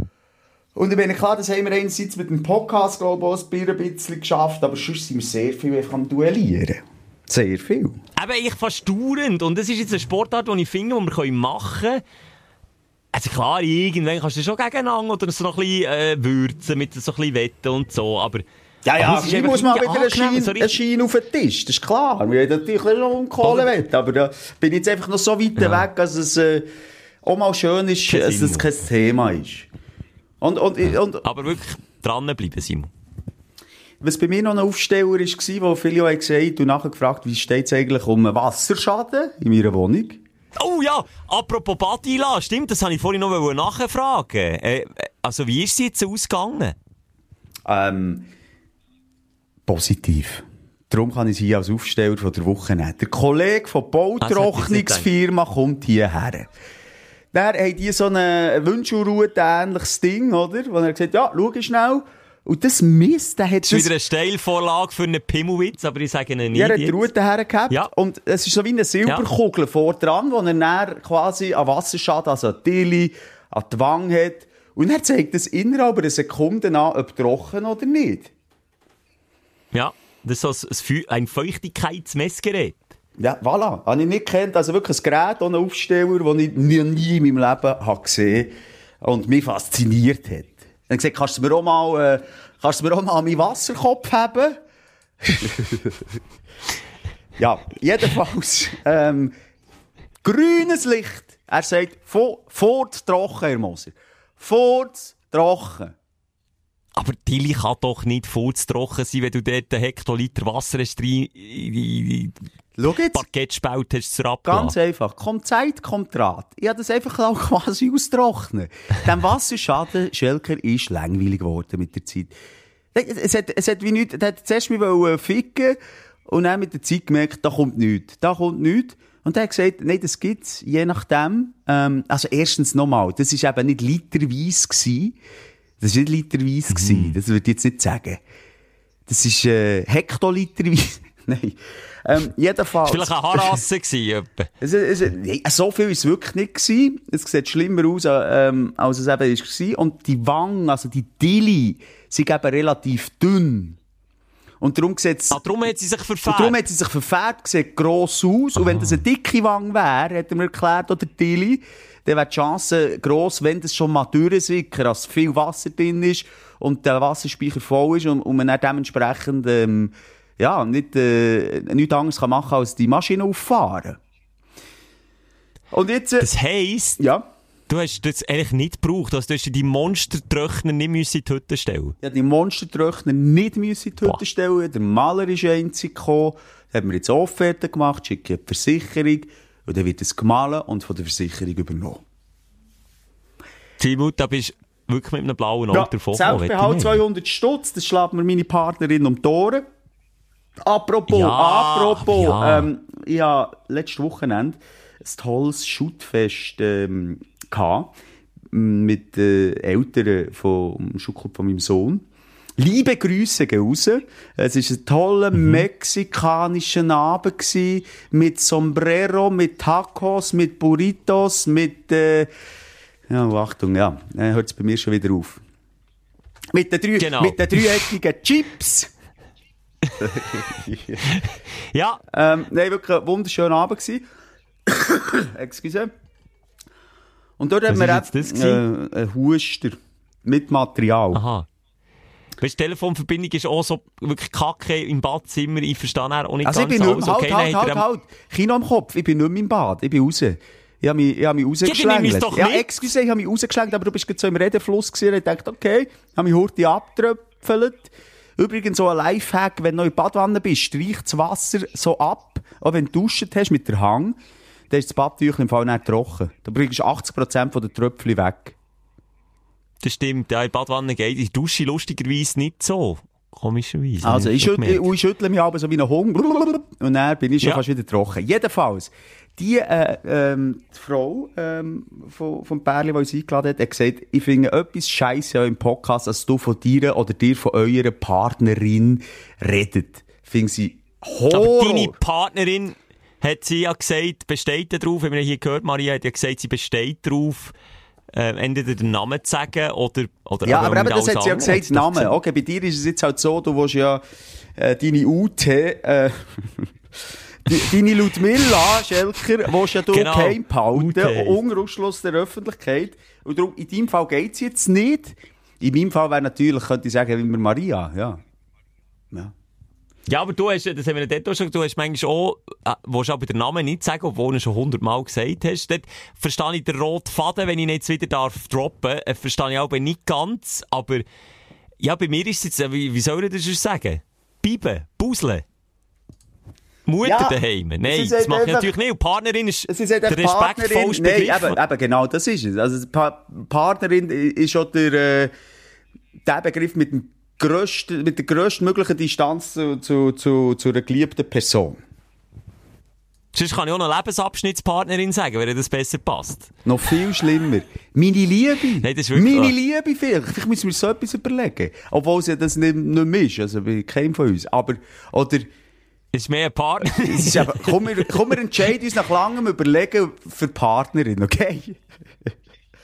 Und ich bin klar, das haben wir einerseits mit dem Podcast, glaube ich, auch ein bisschen- ein bisschen geschafft, aber sonst sind wir sehr viel einfach am Duellieren. Sehr viel.
Eben, ich verstaurend. Und das ist jetzt eine Sportart, die ich finde, die wir machen können. Also klar, irgendwann kannst du schon gegeneinander oder so noch ein bisschen äh, würzen mit so ein bisschen Wetten und so, aber...
Ja, ja,
aber es ist
ich muss mal wieder einen Schein, einen auf den Tisch, das ist klar. Wir haben natürlich schon um Kohle wett, aber da bin ich jetzt einfach noch so weit
Ja.
weg, dass es äh, auch mal schön ist, dass es kein Thema ist. Und, und, und
Aber wirklich dranbleiben, Simon.
was bei mir noch ein Aufsteller war, wo viele auch gesagt haben nachher gefragt, wie steht es eigentlich um einen Wasserschaden in meiner Wohnung?
Oh ja, apropos Badila, stimmt, das habe ich vorhin noch nachfragen. Äh, also, wie ist sie jetzt ausgegangen?
Ähm, positiv. Darum kann ich sie als Aufsteller von der Woche nehmen. Der Kollege von Bautrocknungsfirma kommt hierher. Der hat die so ein Wünschelroute-ähnliches Ding, oder? Wo er gesagt ja, schau schnell. Und das Mist, der hat
Das ist wieder eine Steilvorlage für einen Pimmelwitz, aber ich sage ihn nicht
Ja, er hat die. Route hergehabt.
Ja.
Und es ist so wie eine Silberkugel vor dran, wo er dann quasi an Wasserschaden, also an die Tilly, an die Wange hat. Und er zeigt das innerhalb einer Sekunde an, ob trocken oder nicht.
Ja, das ist so ein Feuchtigkeitsmessgerät.
Ja, voilà. Habe ich nicht kennt. Also wirklich ein Gerät ohne Aufsteller, das ich nie, nie in meinem Leben habe gesehen und mich fasziniert hat. Dann gesagt, kannst du mir auch mal, äh, kannst du mir auch mal meinen Wasserkopf haben? ja, jedenfalls, ähm, grünes Licht. Er sagt, vor, fort trocken, Herr Moser. Fort trocken.
Aber Tilly kann doch nicht furztrocken sein, wenn du dort einen Hektoliter Wasser hast, in
Schau jetzt.
Parkettspalt hast zur
Ganz einfach. Kommt Zeit, kommt Rat. Ich habe das einfach auch quasi austrocknen. Dem Wasserschaden, Schelker, ist langweilig geworden mit der Zeit. Es hat, es hat wie nichts, er hat zuerst mich wollen ficken und dann mit der Zeit gemerkt, da kommt nichts. Da kommt nichts. Und er hat gesagt, nein, das gibt's, je nachdem. Ähm, also erstens nochmal, das ist eben nicht literweise gewesen. Das ist nicht literweise gewesen. Das würde ich jetzt nicht sagen. Das ist, äh, hektoliterweise. Nein. Ähm, jedenfalls.
Vielleicht eine Harasse gewesen.
Es, es, nee, so viel war es wirklich nicht. Gewesen. Es sieht schlimmer aus, ähm, als es eben war. Und die Wangen, also die Dilly, sind eben relativ dünn. Und darum sieht es...
Ah, darum hat sie sich verfehlt.
darum hat sie sich verfärbt, sieht gross aus. Und wenn das eine dicke Wange wäre, hat er mir erklärt, oder Tilly, dann wäre die Chance gross, wenn das schon mal durchsickert, dass viel Wasser drin ist und der Wasserspeicher voll ist und, und man dann dementsprechend, ähm, ja, nicht, äh, nichts anderes kann machen als die Maschine auffahren. Und jetzt, äh,
Das heisst,
ja,
du hast das eigentlich nicht gebraucht. Also, du hast die Monstertröchner nicht müssen in die Hütte stellen
ja, die Monstertröchner nicht müssen in die Hütte
Boah.
stellen. Der Maler ist einzig gekommen, hat mir jetzt Offerte gemacht, schickt die Versicherung und dann wird es gemahlen und von der Versicherung übernommen.
Timut, da bist wirklich mit einem blauen Auge
Ja,
davon
Selbstbehalt 200 Stutz, das schlägt mir meine Partnerin um die Ohren. Apropos,
Ja,
apropos,
ja.
ähm, ich hatte letztes Wochenende ein tolles Shootfest ähm, gehabt, mit äh, Eltern vom Schuhclub von meinem Sohn. Liebe Grüße gehen raus. Es war ein toller
Mhm.
mexikanischer Abend gewesen, mit Sombrero, mit Tacos, mit Burritos, mit, äh, ja, Achtung, ja, dann hört es bei mir schon wieder auf. Mit den, drei,
Genau.
mit den dreieckigen Chips.
Ja,
Ähm, nein, wirklich ein wunderschöner Abend gewesen. Excuse. Und dort
Was
haben wir
jetzt das
äh, einen Huster mit Material.
aha. Weißt, die Telefonverbindung ist auch so wirklich kacke im Badzimmer. Ich verstehe auch nicht
Also ich
ganz
bin nicht
alles.
mehr,
Okay,
halt, halt, halt, halt. Kino am Kopf. Ich bin nicht mehr im Bad. Ich bin raus. Ich habe mich, ich habe mich rausgeschlängelt. ja, excuse, ich habe mich rausgeschlängelt, aber du bist gerade so im Redefluss gewesen. Ich dachte, okay, ich habe mich hurtig abgetröpfelt. Übrigens so ein Lifehack, wenn du in Badwanne bist, streich das Wasser so ab, auch wenn du duscht hast mit der Hang, dann ist das Badtüchlein im Fall nicht trocken. Da bringst du 80% von der Tröpfchen weg.
Das stimmt, ja, in Badwanne geht. Ich dusche lustigerweise nicht so. Komischerweise.
Also, ich schüttle, ich schüttle mich aber so wie ein Hund. Und dann bin ich schon
Ja.
fast wieder trocken. Jedenfalls, die, äh, ähm, die Frau, ähm, von, vom Pärchen, die uns eingeladen hat, hat gesagt, ich finde etwas scheisse ja im Podcast, dass du von dir oder dir von eurer Partnerin redet. Finde sie
Aber
Horror.
deine Partnerin hat sie ja gesagt, besteht darauf, haben wir hier gehört, Maria hat ja gesagt, sie besteht darauf, äh, entweder den Namen zu sagen oder, oder
Ja, aber eben, das hat sie ja gesagt, Name. Okay, bei dir ist es jetzt halt so, du willst ja äh, deine UT, äh, deine Ludmilla Schelker, willst ja du
Genau.
geheim behalten,
UT.
unter Ausschluss der Öffentlichkeit. Und darum, in deinem Fall geht's jetzt nicht. In meinem Fall wäre natürlich, könnte ich sagen, wie wir Maria, ja. Ja.
Ja, aber du hast, das haben wir dort auch schon, du hast manchmal auch, äh, willst aber den Namen nicht sagen, obwohl du ihn schon hundertmal gesagt hast. Dort verstehe ich den roten Faden, wenn ich ihn jetzt wieder darf droppen, äh, verstehe ich aber nicht ganz, aber, ja, bei mir ist es jetzt, äh, wie, wie soll ich das sonst sagen? Bieben, Busle. Mutter
Ja,
daheim. Nein, das
sagt
mache ich
einfach-
natürlich nicht. Und Partnerin ist
Sie sagt
der
einfach Partnerin,
respektvollste
nein, eben, eben, genau, das ist es. Also, pa Partnerin ist auch der, äh, der Begriff mit, dem grössten, mit der grösstmöglichen Distanz zu, zu, zu, zu einer geliebten Person.
Sonst kann ich auch noch Lebensabschnittspartnerin sagen, wenn das besser passt.
Noch viel schlimmer. Meine Liebe.
Nein, das ist wirklich-
Meine. Liebe vielleicht. Müssen wir uns so etwas überlegen. Obwohl es ja das nicht, nicht mehr ist. Also bei keinem von uns. Aber, oder,
Es ist mehr ein Partner.
ist eben, komm, wir, komm, wir entscheiden uns nach langem Überlegen für Partnerin, okay?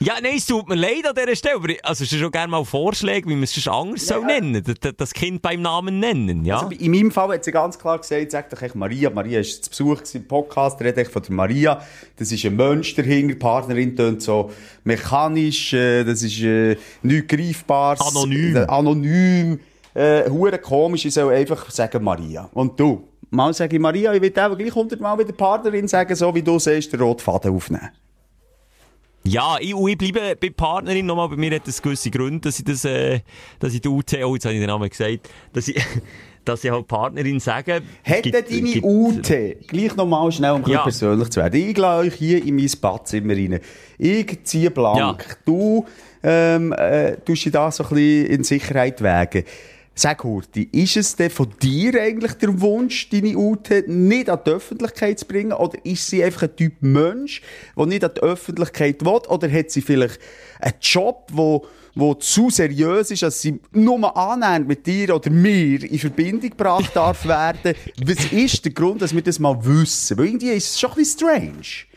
Ja, nein, es tut mir leid an dieser Stelle, aber ich- also es ist schon gerne mal Vorschläge, wie man es anders soll nennen. Das, das- Kind beim Namen nennen, ja?
Also in meinem Fall hat sie ganz klar gesagt, sag doch echt Maria. Maria ist zu Besuch im Podcast, redet echt von der Maria. Das ist ein Mensch dahinter, die Partnerin tönt so mechanisch, äh, das ist äh, nichts Greifbares.
Anonym.
Äh, anonym, äh, komisch, ich soll einfach sagen Maria. Und du? Mal sage ich Maria, ich will aber gleich hundertmal wieder Partnerin sagen, so wie du sagst, den roten Faden aufnehmen.
Ja, ich, ich bleibe bei Partnerin nochmal. Bei mir hat es gewisse Gründe, dass ich das, äh, dass ich die UT, oh, jetzt habe ich den Namen gesagt, dass ich, dass ich halt Partnerin sage. Gibt-
deine
gibt-
Ute, gleich nochmal schnell, um
Ja.
persönlich zu werden, ich lade euch hier in mein Badzimmer rein. Ich ziehe blank.
Ja.
Du, ähm, äh, tust dich da so ein bisschen in Sicherheit wägen. Sag, Hurti, ist es denn von dir eigentlich der Wunsch, deine Ute nicht an die Öffentlichkeit zu bringen? Oder ist sie einfach ein Typ Mensch, der nicht an die Öffentlichkeit will? Oder hat sie vielleicht einen Job, wo, wo zu seriös ist, dass sie nur annähernd mit dir oder mir in Verbindung gebracht darf werden? Was ist der Grund, dass wir das mal wissen? Weil irgendwie ist es schon ein bisschen strange.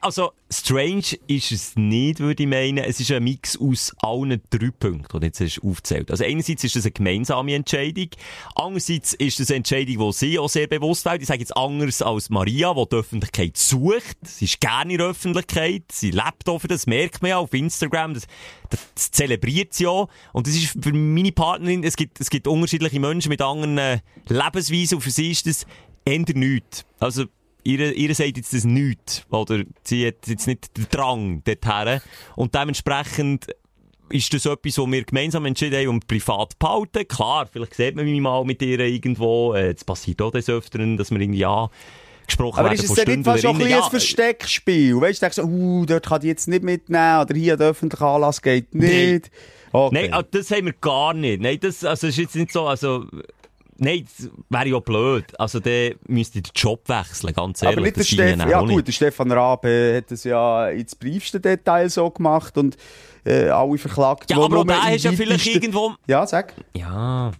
Also, strange ist es nicht, würde ich meinen. Es ist ein Mix aus allen drei Punkten, die jetzt hast aufgezählt Also, einerseits ist das eine gemeinsame Entscheidung. Andererseits ist das eine Entscheidung, die sie auch sehr bewusst wählt. Ich sage jetzt anders als Maria, die die Öffentlichkeit sucht. Sie ist gerne in der Öffentlichkeit. Sie lebt für das. merkt man ja auf Instagram. Das, das, zelebriert sie auch. Und das ist für meine Partnerin, es gibt, es gibt unterschiedliche Menschen mit anderen äh, Lebensweisen und für sie ist das eher nichts. Also, ihr, ihr sagt jetzt das nichts. Oder sie hat jetzt nicht den Drang dorthin. Und dementsprechend ist das etwas, was wir gemeinsam entschieden haben und privat behalten. Klar, vielleicht sieht man mich mal mit ihr irgendwo. Äh, Es passiert auch des Öfteren, dass wir irgendwie ja gesprochen
Aber
werden
ist es denn nicht fast schon ein, bisschen
Stündlerinnen.
ein Versteckspiel? Weißt du, denkst uh, dort kann die jetzt nicht mitnehmen, oder hier der öffentliche Anlass geht nicht. Okay.
Nein, ah, das haben wir gar nicht. Nein, das also ist jetzt nicht so, also... Nein, das wäre ja blöd. Also, dann müsste den Job wechseln, ganz ehrlich.
Aber nicht der Stefan, ja gut, der Stefan Rabe hat das ja ins briefste Detail so gemacht und äh, alle verklagt.
Ja, aber der ist ja vielleicht irgendwo...
Ja, sag.
Ja...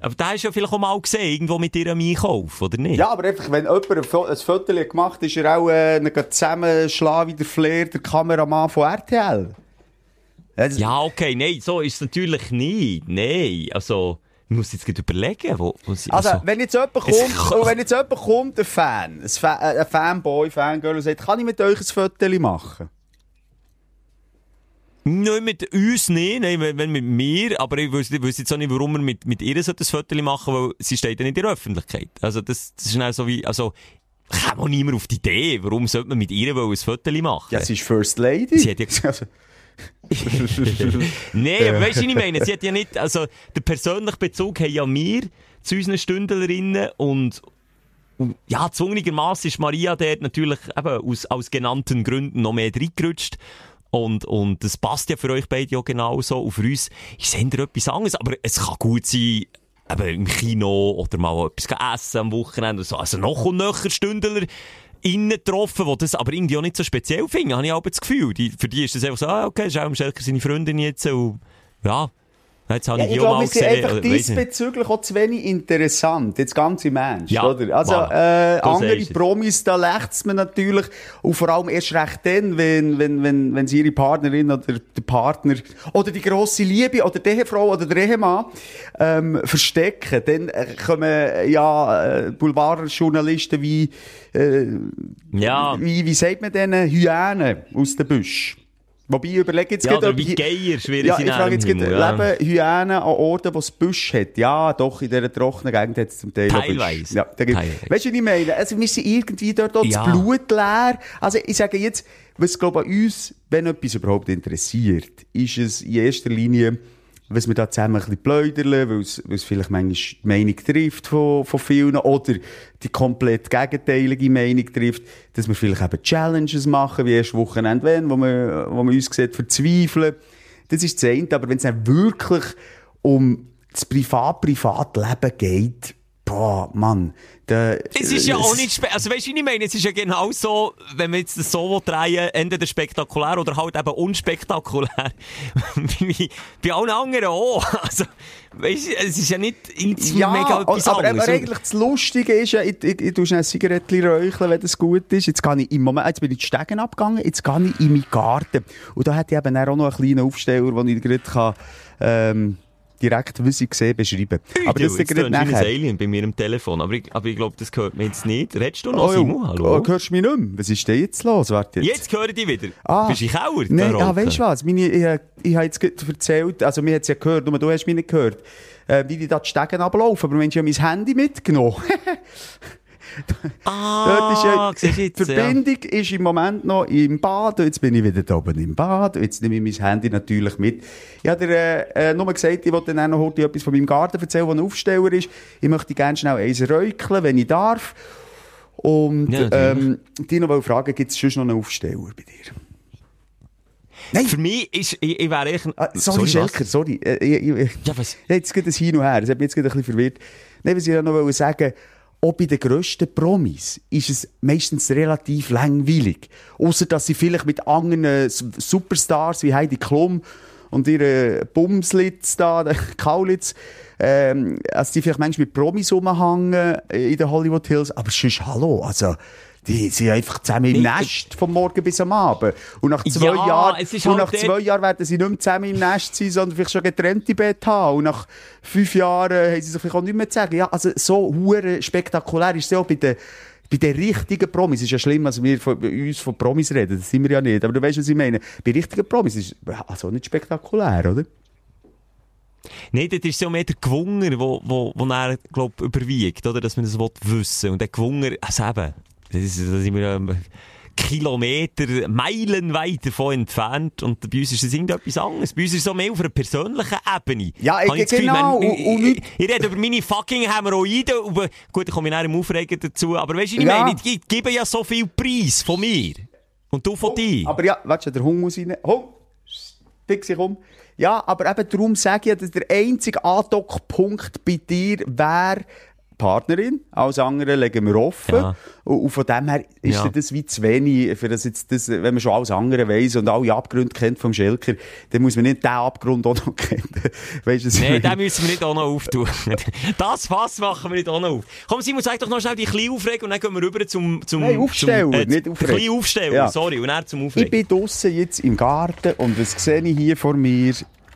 Aber da hast du ja vielleicht auch mal gesehen, irgendwo mit dir am Einkauf, oder nicht?
Ja, aber einfach, wenn jemand ein, Fo- ein Foto gemacht hat, ist er auch äh, zusammenschlagen wie der Flair, der Kameramann von RTL. Ja, das-
Ja, okay, nein, so ist es natürlich nicht. Nein, also, muss jetzt überlegen, wo, wo sie,
Also, wenn jetzt jemand kommt,
kann-
wenn jetzt jemand kommt, ein Fan, ein, Fa äh, ein Fanboy, Fangirl, und sagt, kann ich mit euch ein Foto machen?
Nein, mit uns nicht, nein, wenn, mit mir, aber ich wüsste jetzt auch nicht, warum wir mit, mit ihr so ein Foto machen, weil sie steht ja nicht in der Öffentlichkeit. Also, das, das ist dann so wie, also, kam auch niemand auf die Idee, warum sollte man mit ihr ein Foto machen?
Ja, sie ist First Lady.
Sie hat ja-
Also,
Nein, aber weißt du, was ich meine? Sie hat ja nicht, also, der persönliche Bezug haben ja wir zu unseren Stündlerinnen und, und ja, zwungenermassen ist Maria dort natürlich eben aus, aus genannten Gründen noch mehr reingerutscht. Und, und das passt ja für euch beide auch genauso. Und für uns ist es etwas anderes. Aber es kann gut sein, eben im Kino oder mal etwas essen am Wochenende so. Also noch und nöcher Stündler innen getroffen, die das aber irgendwie auch nicht so speziell finden, habe ich auch das Gefühl. Die, für die ist das einfach so, ah, okay, im Schelker seine Freundin jetzt und, ja, jetzt habe
Ja,
ich
ich glaube,
gesehen.
einfach
nicht.
diesbezüglich auch zu wenig interessant. Jetzt ganz im Ernst,
Ja,
oder? Also,
voilà.
äh, andere. Promis, da lächzt man natürlich. Und vor allem erst recht dann, wenn, wenn, wenn, wenn sie ihre Partnerin oder der Partner oder die grosse Liebe oder die Ehefrau oder der Ehemann ähm, verstecken. Dann äh, kommen ja äh, Boulevardjournalisten wie, äh,
Ja.
wie, wie sagt man denen, Hyänen aus dem Busch. Wobei, ich überlege jetzt
Ja,
gerade,
wie
ich-
Geier, schwierig
ja, ich frage jetzt gerade, leben Hyänen an Orten, wo es Büsch hat? Ja, doch, in dieser trockenen Gegend hat es zum Teil.
Teilweise.
Ja, da gibt-
Teilweise.
Weißt du, was ich meine? Also, wir sind irgendwie dort auch
Ja.
das Blut leer. Also, ich sage jetzt, was, glaube an uns, wenn etwas überhaupt interessiert, ist es in erster Linie, was wir da zusammen ein bisschen pläudern, weil es, vielleicht manchmal die Meinung trifft von, von vielen oder die komplett gegenteilige Meinung trifft, dass wir vielleicht eben Challenges machen, wie erst Wochenende, wenn, wo man, wo man uns sieht, verzweifeln. Das ist das eine, aber wenn es dann wirklich um das Privat-Privatleben geht, boah, Mann, da,
Es ist ja auch nicht spe Also weißt du, wie ich meine? Es ist ja genau so, wenn wir jetzt das so drehen, entweder spektakulär oder halt eben unspektakulär. Wie bei allen anderen auch. Also, weißt du, es ist ja nicht irgendwie
Ja,
mega etwas
aber, aber
anderes.
eigentlich das Lustige ist ja, ich, ich, ich tue schnell ein Zigarettchen räucheln, wenn das gut ist. Jetzt, gehe ich im Moment, jetzt bin ich die Stegen abgegangen, jetzt gehe ich in meinen Garten. Und da hat ich eben auch noch einen kleinen Aufsteller, den ich gerade kann, ähm, direkt, was ich sehe, beschreiben Aber
Du,
das ist gerade
wie ein
nachher.
Alien bei mir am Telefon. Aber ich, aber ich glaube, das gehört mir jetzt nicht. Redest du
Oh,
noch,
ja.
Simon? Hallo?
Oh, hörst du mich nicht mehr? Was ist denn jetzt los? Warte jetzt.
Jetzt höre ich dich wieder.
Ah.
Bist du Kauer?
Nein, ah, weißt du was? Meine, ich, äh, ich habe jetzt erzählt, also mir hat es ja gehört, nur du hast mich nicht gehört, äh, wie die da die Stegen ablaufen, aber Mensch, ich habe mein Handy mitgenommen. Dort ist ja,
Ah, du jetzt,
die Verbindung ist im Moment noch im Bad, jetzt bin ich wieder da oben im Bad, jetzt nehme ich mein Handy natürlich mit. Ich habe dir äh, nur gesagt, ich wollte dann auch noch heute etwas von meinem Garten erzählen, wo ein Aufsteller ist. Ich möchte gerne schnell eins räucheln, wenn ich darf. Und
Ja,
ähm, die noch fragen, gibt es schon noch einen Aufsteller bei dir? Nein!
Für mich ist, ich, ich wäre echt...
Ah, sorry,
was?
Schelker, sorry. Äh, ich, ich,
Ja, was?
Jetzt geht es hin und her. Das hat mich jetzt ein bisschen verwirrt. Nein, was ich noch wollte sagen auch bei den grössten Promis ist es meistens relativ langweilig. Außer dass sie vielleicht mit anderen S- Superstars wie Heidi Klum und ihre Bumslitz da, Kaulitz, ähm, also die vielleicht manchmal mit Promis rumhängen in den Hollywood Hills. Aber sonst, hallo, also, die sind einfach zusammen im
Nee,
Nest, vom Morgen bis am Abend. Und nach zwei
Ja,
Jahren, und
halt
nach zwei Jahren werden sie nicht mehr zusammen im Nest sein, sondern vielleicht schon getrennte Bett haben. Und nach fünf Jahren haben sie sich vielleicht auch nicht mehr zu sagen. Ja, also so hure spektakulär ist es auch bei den, bei den richtigen Promis. Es ist ja schlimm, dass wir von, bei uns von Promis reden. Das sind wir ja nicht. Aber du weißt, was ich meine. Bei richtigen Promis ist es also nicht spektakulär, oder?
Nein, das ist so mehr der Gewunger, wo, wo, wo er, glaub, überwiegt, oder? Dass man das will wissen Und der Gewunger, also eben, das ist, da sind wir ähm, Kilometer, Meilen weit davon entfernt. Und bei uns ist es irgendetwas anderes. Bei uns ist es so mehr auf einer persönlichen Ebene.
Ja, ich-
Gefühl,
genau.
man-
Und-
ich,
und
ich, ich rede über meine fucking Hämorrhoiden. Über, gut, da komme ich nachher im Aufregen dazu. Aber weißt du, ich
Ja.
meine? Ich, ich gebe ja so viel Preis von mir. Und du von dir.
Aber ja, weißt du, der Hund muss rein. Hund! Fix dich um. Ja, aber eben darum sage ich dass der einzige Andockpunkt bei dir wäre Partnerin. Alles andere legen wir offen.
Ja.
Und, von dem her ist
Ja.
das wie zu wenig, für das jetzt das, wenn man schon alles andere weiss und alle Abgründe kennt vom Schelker, dann muss man nicht den Abgrund auch noch kennen. Weißt du, ich
Nein, den müssen wir nicht auch noch auftun. Das Fass machen wir nicht auch noch auf. Komm, Simon, sag doch noch schnell die kleine Aufregung und dann gehen wir rüber zum... zum
Nein, Aufsteller,
zum,
nicht Aufregung.
kleine Aufsteller,
Ja.
sorry, und dann zum
Ich
Aufregen.
bin draussen jetzt im Garten und was sehe ich hier vor mir?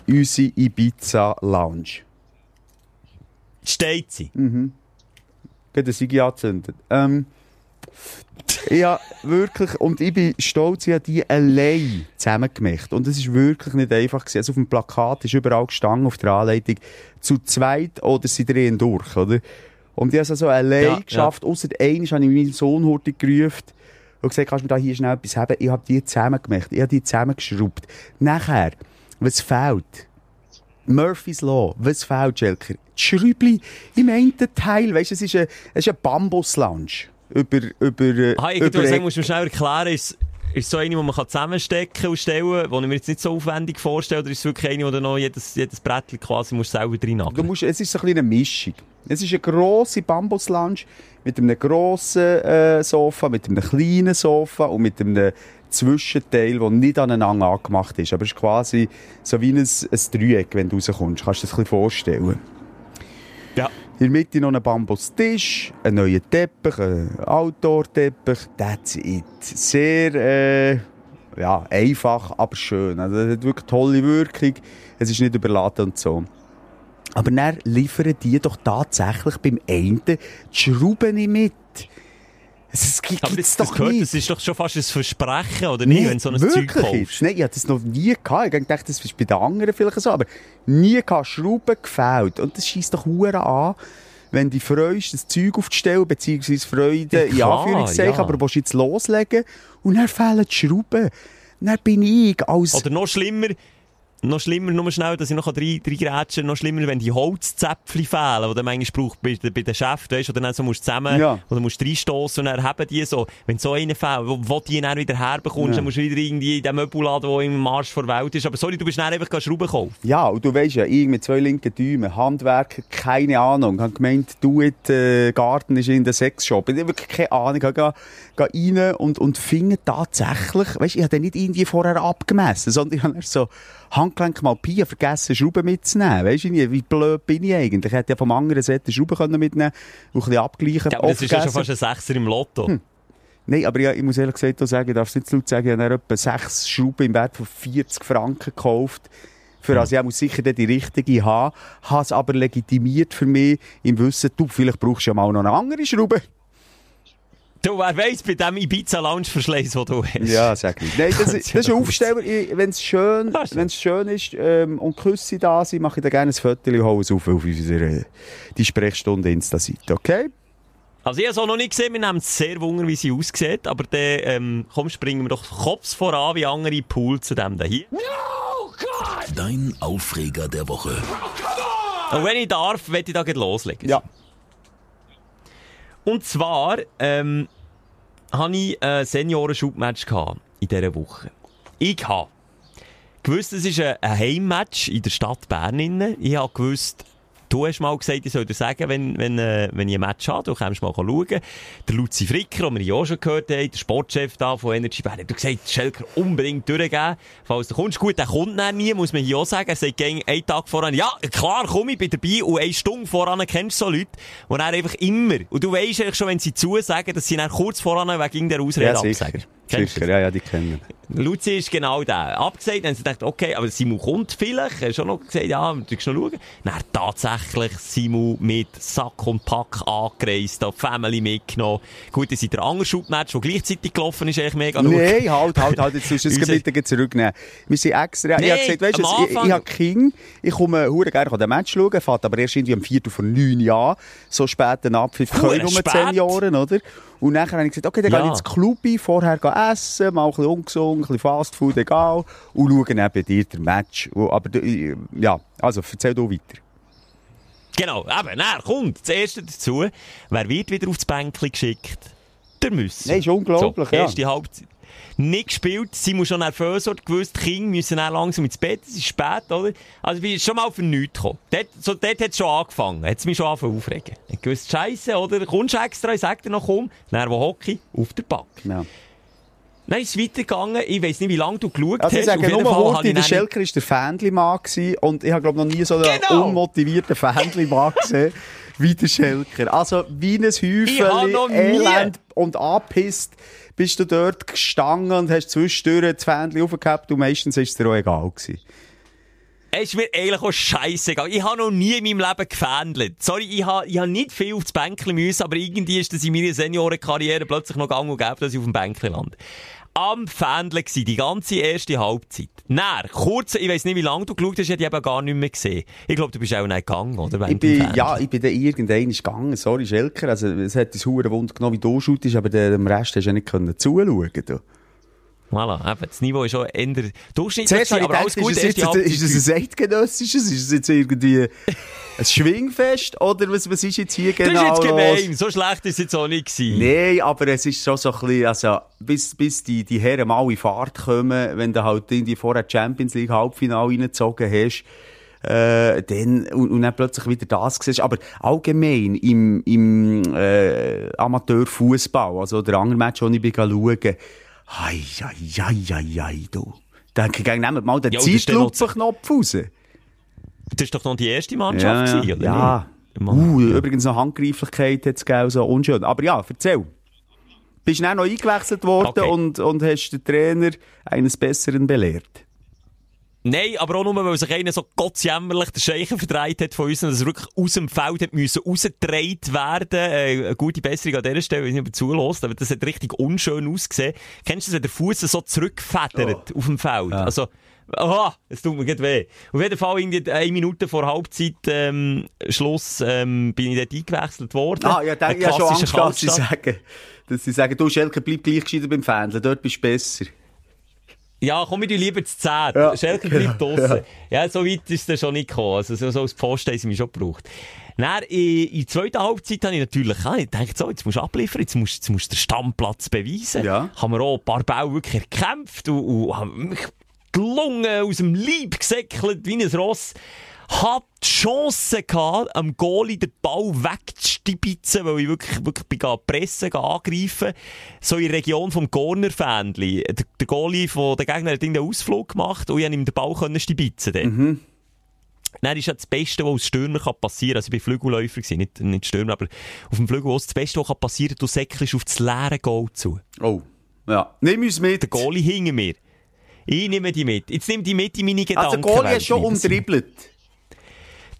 Unsere Ibiza Lounge.
Steht sie.
Gerade eine Sigi angezündet. Ähm, ja, wirklich. Und ich bin stolz, ich habe die allein zusammengemacht. Und es ist wirklich nicht einfach gewesen. Also auf dem Plakat ist überall gestanden, auf der Anleitung, zu zweit oder sie drehen durch, oder? Und ich habe es also allein
Ja,
geschafft. Ausser einmal habe ich meinen Sohn heute gerufen und gesagt, kannst du mir da hier schnell etwas haben? Ich habe die zusammengemacht. Ich habe die zusammengeschraubt. Nachher, was fehlt? Murphy's Law. Was fehlt, Schelker? Die Schräubli im einen Teil. Weißt du, es ist ein, es ist ein Bambus-Lounge. Über, über,
Ah, ich
über
sagen, musst du mir schnell erklären, ist, ist so eine, die man kann zusammenstecken und stellen, die ich mir jetzt nicht so aufwendig vorstelle, oder ist es wirklich eine, wo du noch jedes, jedes Brettchen quasi musst selber
Du
reinnageln
musst, es ist so ein bisschen eine Mischung. Es ist eine grosse Bambus-Lounge mit einem grossen äh, Sofa, mit einem kleinen Sofa und mit einem Zwischenteil, der nicht aneinander angemacht ist. Aber es ist quasi so wie ein, ein Dreieck, wenn du rauskommst. Kannst du dir das ein bisschen vorstellen?
Ja.
In der Mitte noch ein Bambustisch, ein neuer Teppich, ein Outdoor-Teppich. That's it. Sehr äh, ja, einfach, aber schön. Also, es hat wirklich tolle Wirkung. Es ist nicht überladen und so. Aber dann liefern die doch tatsächlich beim einen die Schrauben nicht mit. Es gibt es doch
gehört,
nicht.
das ist doch schon fast ein Versprechen, oder nicht, wenn du so ein Zeug kaufst?
Nein, ich habe das noch nie gehabt. Ich dachte, das ist bei den anderen vielleicht so, aber nie gehabt. Schrauben gefällt. Und das schießt doch Huren an, wenn du freust, das Zeug aufzustellen, beziehungsweise Freude,
Ja,
in
klar,
Anführungszeichen,
ja.
aber willst jetzt loslegen und dann fehlen die Schrauben. Dann bin ich als...
Oder noch schlimmer, noch schlimmer, nur schnell, dass ich noch drei, drei Grätschen, noch schlimmer, wenn die Holzzäpfchen fehlen, die du manchmal brauchst bei, bei den Chefs, weißt du, oder dann so musst du zusammen,
Ja.
oder musst reinstossen und dann haben die so, wenn so einer fehlt, wo, wo die dann wieder herbekommst,
Ja.
dann musst du wieder irgendwie in den Möbelladen, der im Marsch vor Welt ist. Aber sorry, du bist dann einfach Schrauben kaufen.
Ja, und du weisst ja, ich mit zwei linken Daumen, Handwerker, keine Ahnung. Ich habe gemeint, du äh, Garten ist in der Sexshop. Ich habe wirklich keine Ahnung. Ich gehe, gehe rein und, und finde tatsächlich, weisst ich habe den nicht irgendwie vorher abgemessen, sondern ich habe so Handgelenk mal Pi vergessen, Schrauben mitzunehmen. Weisst du wie blöd bin ich eigentlich? Ich hätte ja vom anderen Seite Schrauben können mitnehmen und ein bisschen abgleichen.
Ja, aber das ist ja schon fast ein Sechser im Lotto.
Hm. Nein, aber ja, ich muss ehrlich gesagt auch sagen, ich darf es nicht zu laut sagen, ich habe etwa sechs Schrauben im Wert von 40 Franken gekauft. Für
Hm.
also ich muss sicher dann die richtige haben. Habe es aber legitimiert für mich im Wissen, du, vielleicht brauchst du ja mal noch eine andere Schraube.
Du, wer weiss, bei dem Ibiza-Lounge-Verschleiß, den du hast.
Ja, sag ich. Nein, das, ist- das ist ein Aufsteller. Wenn es schön, wenn's schön ist ähm, und Küsse da sind, mache ich da gerne ein Foto und hole es auf, auf unsere die Sprechstunde Insta-Seite, okay?
Also ich habe es auch noch nicht gesehen, wir nehmen es sehr wunder, wie sie aussieht, aber dann, ähm, komm, springen wir doch Kopf voran wie andere Pool zu dem da hier.
Dein Aufreger der Woche.
Und wenn ich darf, werde ich da gleich loslegen.
Ja.
Und zwar, ähm, hatte ich ein Senioren-Schubmatch in dieser Woche. Ich habe gewusst, es ist ein Heimmatch in der Stadt Bern. Ich habe gewusst, du hast mal gesagt, ich soll dir sagen, wenn, wenn, äh, wenn ich ein Match habe, du kannst mal schauen. Der Luzi Fricker, den wir ja auch schon gehört haben, der Sportchef da von Energy Bern, hat gesagt, Schelker unbedingt durchgeben. Falls du kommst, gut, der kommt dann nie, muss man hier auch sagen. Er sagt gegen einen Tag voran, ja, klar, komm, ich bin dabei. Und eine Stunde voran kennst du so Leute, die dann einfach immer, und du weisst eigentlich schon, wenn sie zusagen, dass sie dann kurz voran wegen irgendeiner Ausrede
Ja, sicher.
Kennst
Sicher, ja, ja, die kennen.
Luzi ist genau der. Abgesagt, dann haben sie gedacht, okay, aber Simu kommt vielleicht. Er hat schon noch gesagt, ja, du noch schauen. Dann tatsächlich Simu mit Sack und Pack angereist, die Family mitgenommen. Gut, das ist der andere Schubmatch, der gleichzeitig gelaufen ist, eigentlich mega.
Nein, halt, halt, halt, jetzt musst du es bitte zurücknehmen. Wir sind extra, ich
Nee,
habe gesagt, weißt du, ich, ich habe King, ich komme hure gerne an den Match schauen, fährt aber erst irgendwie am 4. von 9 Jahren, so spät ein Abpfiff, können um. 10 Jahren, oder? Und nachher habe ich gesagt, okay, dann
Ja.
gehe ich ins Club ein, vorher essen, mal ein bisschen ungesund, ein bisschen Fastfood, egal, und schaue dann bei dir den Match. Aber, ja, also, erzähl du weiter.
Genau, eben, dann kommt das erste dazu. Wer wird wieder aufs Bänkchen geschickt? Der Müsse.
Nein, ist unglaublich,
so,
ja.
Erste Halbzeit. Nicht gespielt, sie muss schon nervös werden, gewusst, die Kinder müssen dann langsam ins Bett, es ist spät, oder? Also, ich bin schon mal für nichts gekommen. Dort, so, dort hat es schon angefangen, hat es mich schon angefangen aufregen. Ich gewusst, Scheiße, oder? Kommst du extra, ich sag dir noch, komm, dann wo Hockey, auf der Bank.
Ja.
Dann ist es weitergegangen, ich weiss nicht, wie lange du geschaut
Also ich
hast.
sage
Auf jeden
nur
ich
der Schelker war der gewesen und ich habe glaube noch nie so einen
Genau.
unmotivierten Fanli-Mann gesehen wie der Schelker. Also wie ein
Ich
Häufchen Elend und angepisst bist du dort gestanden und hast zwischendurch das Fähnchen aufgehabt und meistens war es dir auch egal gewesen.
Es ist mir eigentlich auch scheißegal. Ich habe noch nie in meinem Leben gefändelt. Sorry, ich habe, ich habe nicht viel aufs Bänkchen müssen, aber irgendwie ist das in meiner Seniorenkarriere plötzlich noch gang und gäbe, dass ich auf dem Bänkchen lande. Am Fähndeln gsi, die ganze erste Halbzeit. Näher, kurz, ich weiss nicht, wie lange du geschaut hast, ich habe eben gar nicht mehr gesehen. Ich glaube, du bist auch nicht gegangen, oder?
Ich bin, ja, ich bin dann irgendwann gegangen. Sorry, Schelker. Also, es hat uns hure Wund genommen, wie du shootest, aber dem Rest hast du ja nicht können zuschauen. Du.
Voilà, eben, das Niveau ist schon eher durchschnittlich, aber alles gut,
ist, es jetzt, ist es ein eidgenössisches? Ist es jetzt irgendwie ein Schwingfest? Oder was, was ist jetzt hier
Das
genau
ist jetzt
los?
gemein, so schlecht ist es jetzt auch nicht gewesen.
Nein, aber es ist schon so ein bisschen, also, bis, bis die, die Herren mal in Fahrt kommen, wenn du halt in die vorher Champions League Halbfinale reingezogen hast, äh, dann, und, und dann plötzlich wieder das siehst. Aber allgemein im, im, äh, Amateurfußball, also der andere Match, den ich bin schauen, hei, hei, hei, hei, hei, du. Denke ich, nehmt mal den
Ja, dann
Zeitlupenknopf raus.
Das ist doch noch die erste Mannschaft
Ja,
gewesen,
ja.
oder
ja.
nicht?
Uh,
ja.
übrigens noch Handgreiflichkeit hat es gegeben, so unschön. Aber ja, erzähl. Bist du dann noch eingewechselt worden
Okay.
und, und hast den Trainer eines Besseren belehrt?
Nein, aber auch nur, weil sich einer so gottsjämmerlich den Scheichen verdreht hat von uns und dass er wirklich aus dem Feld hat müssen rausgedreht werden. Äh, eine gute Besserung an dieser Stelle, wenn ich nicht zulässt, aber das hat richtig unschön ausgesehen. Kennst du das, wenn der Fuß so zurückfedert auf dem Feld? Also, aha, es tut mir gerade weh. Auf jeden Fall, irgendwie eine Minute vor Halbzeit, ähm, Schluss, ähm, bin ich dort eingewechselt worden.
Ah, ja,
Ein
ich habe schon Angst, dass sie sagen, dass sie sagen, du Schelke, bleib gleich gescheiter beim Fernsehen, dort bist du besser.
Ja, komm, tun lieber zu 10.
Ja,
Schelker
genau,
bleibt draussen. Ja. so weit ist es schon nicht gekommen. Also, so, als Post haben sie mich schon gebraucht. Dann, in, in der zweiten Halbzeit habe ich natürlich ah, ich gedacht, so, jetzt musst du abliefern, jetzt musst, jetzt musst du den Stammplatz beweisen.
Ja.
Haben wir auch ein paar Bälle wirklich erkämpft und, und haben mich gelungen, aus dem Leib gesäckelt, wie ein Ross. Hab die Chance gehabt, am Goalie den Ball wegzustibitzen, weil ich wirklich, wirklich bin pressen, angreifen. So in der Region vom Corner-Fähnli. Der, der Goalie von der Gegner hat einen Ausflug gemacht und ich konnte ihm den Ball stibitzen. Mhm. Dann ist ja das Beste, was als Stürmer passieren kann. Also ich war Flügelläufer, nicht, nicht Stürmer, aber auf dem Flügel, das Beste, was passieren kann, du säckelst auf das leere Goal zu.
Oh. Ja. Nimm uns mit.
Der Goalie hinter mir. Ich nehme die mit. Jetzt nimm die mit in meine Gedanken.
Also, der Goalie hat schon umdribbelt.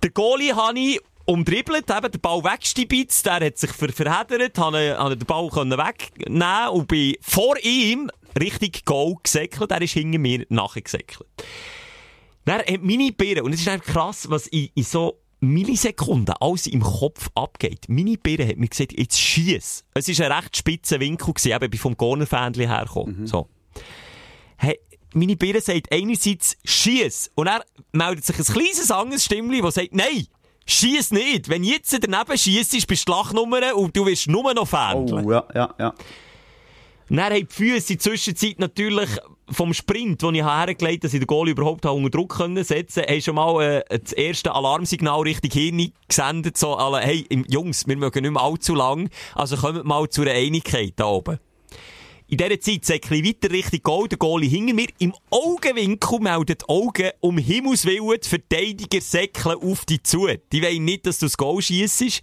Der Goalie habe ich umdribbelt, eben den Ball weggestibitzt, der hat sich ver verheddert, habe, habe den Ball können wegnehmen und bin vor ihm richtig Goal gesäckelt, er ist hinter mir nachgesäckelt. Dann hat meine Birne, und es ist einfach krass, was in, in so Millisekunden alles im Kopf abgeht. Meine Birne hat mir gesagt, jetzt schieß. Es war ein recht spitzer Winkel, gewesen, eben, ich bin vom Corner-Fähnchen hergekommen. So. Hey, meine Birne sagt einerseits schieß und er meldet sich ein kleines anderes Stimmli, das sagt, nein, schieß nicht. Wenn jetzt daneben schießt, bist du Lachnummer und du wirst nur noch Fähnchen.
Oh, ja, ja, ja.
Dann haben die Füße in der Zwischenzeit natürlich vom Sprint, den ich hergelegt habe, dass ich den Goal überhaupt unter Druck können setzen konnte, schon mal äh, das erste Alarmsignal richtig hin gesendet. So, alle, hey, Jungs, wir mögen nicht mehr allzu lang, also kommt mal zu einer Einigkeit da oben. In dieser Zeit säckle ich weiter Richtung Goal, der Goalie hinter mir. Im Augenwinkel meldet die Augen um Himmels Willen die Verteidiger säckeln auf dich zu. Die wollen nicht, dass du das Goal schiessest.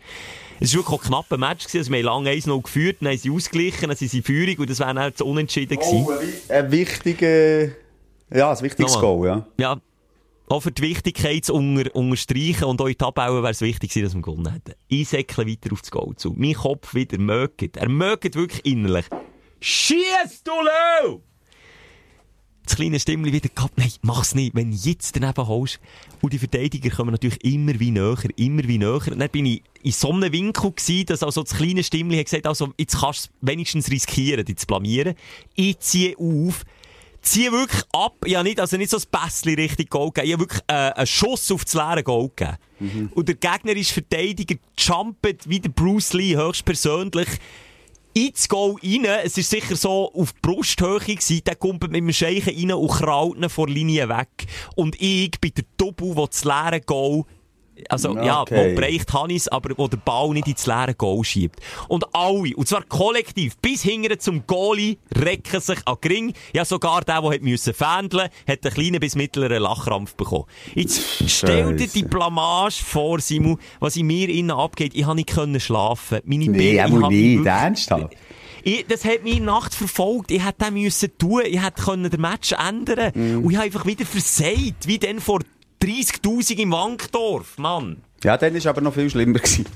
Es war wirklich ein knapper Match. Gewesen. Also wir haben lange 1-0 geführt, dann haben sie ausgeglichen, dann sind sie Führung und das wäre dann zu unentschieden gewesen.
Oh, ein wichtiger, ja, ein wichtiges
Nochmal.
Goal, ja.
Ja, auch für die Wichtigkeit zu unter, unterstreichen und die Tabellen wäre es wichtig gewesen, dass wir gewonnen hätten. Ich säckle weiter auf das Goal zu. Mein Kopf wieder mögt. Er mögt wirklich innerlich. Schieß, du Lau! Das kleine Stimmchen wieder gehabt, nein, mach's nicht, wenn du jetzt daneben holst. Und die Verteidiger kommen natürlich immer wie näher, immer wie näher. Und dann bin ich in so einem Winkel gewesen, dass also das kleine Stimmchen hat gesagt, also, jetzt kannst du es wenigstens riskieren, dich zu blamieren. Ich ziehe auf, ziehe wirklich ab. Ich habe nicht, also nicht so ein Pässchen richtig Goal gegeben. Ich habe wirklich äh, einen Schuss auf das leere Goal gegeben. Und der gegnerische Verteidiger jumpt wie der Bruce Lee höchstpersönlich ins Goal rein. Es ist sicher so auf Brusthöhe gewesen. Der kommt mit dem Scheichen rein und kraut ihn vor Linie weg. Und ich bin der Double, der das leere Goal also, ja,
Okay.
wo bereicht Hannis, aber wo der Ball nicht ins leere Goal schiebt. Und alle, und zwar kollektiv, bis hinten zum Goalie, recken sich an den Ring. Ja, sogar der, der müssen fändeln, hat einen kleinen bis mittleren Lachkrampf bekommen. Jetzt stell dir die Blamage vor, Simon, was in mir innen abgeht. Ich habe nicht können schlafen. Meine
Nee,
Birne, ich
nicht,
wirklich-
ernsthaft.
ich, das hat mich Nacht verfolgt. Ich hätte das müssen tun. Ich hätte können den Match ändern
Mhm.
Und ich habe einfach wieder versagt. Wie denn vor 30.000 im Wankdorf, Mann.
Ja, dann war aber noch viel schlimmer. gewesen.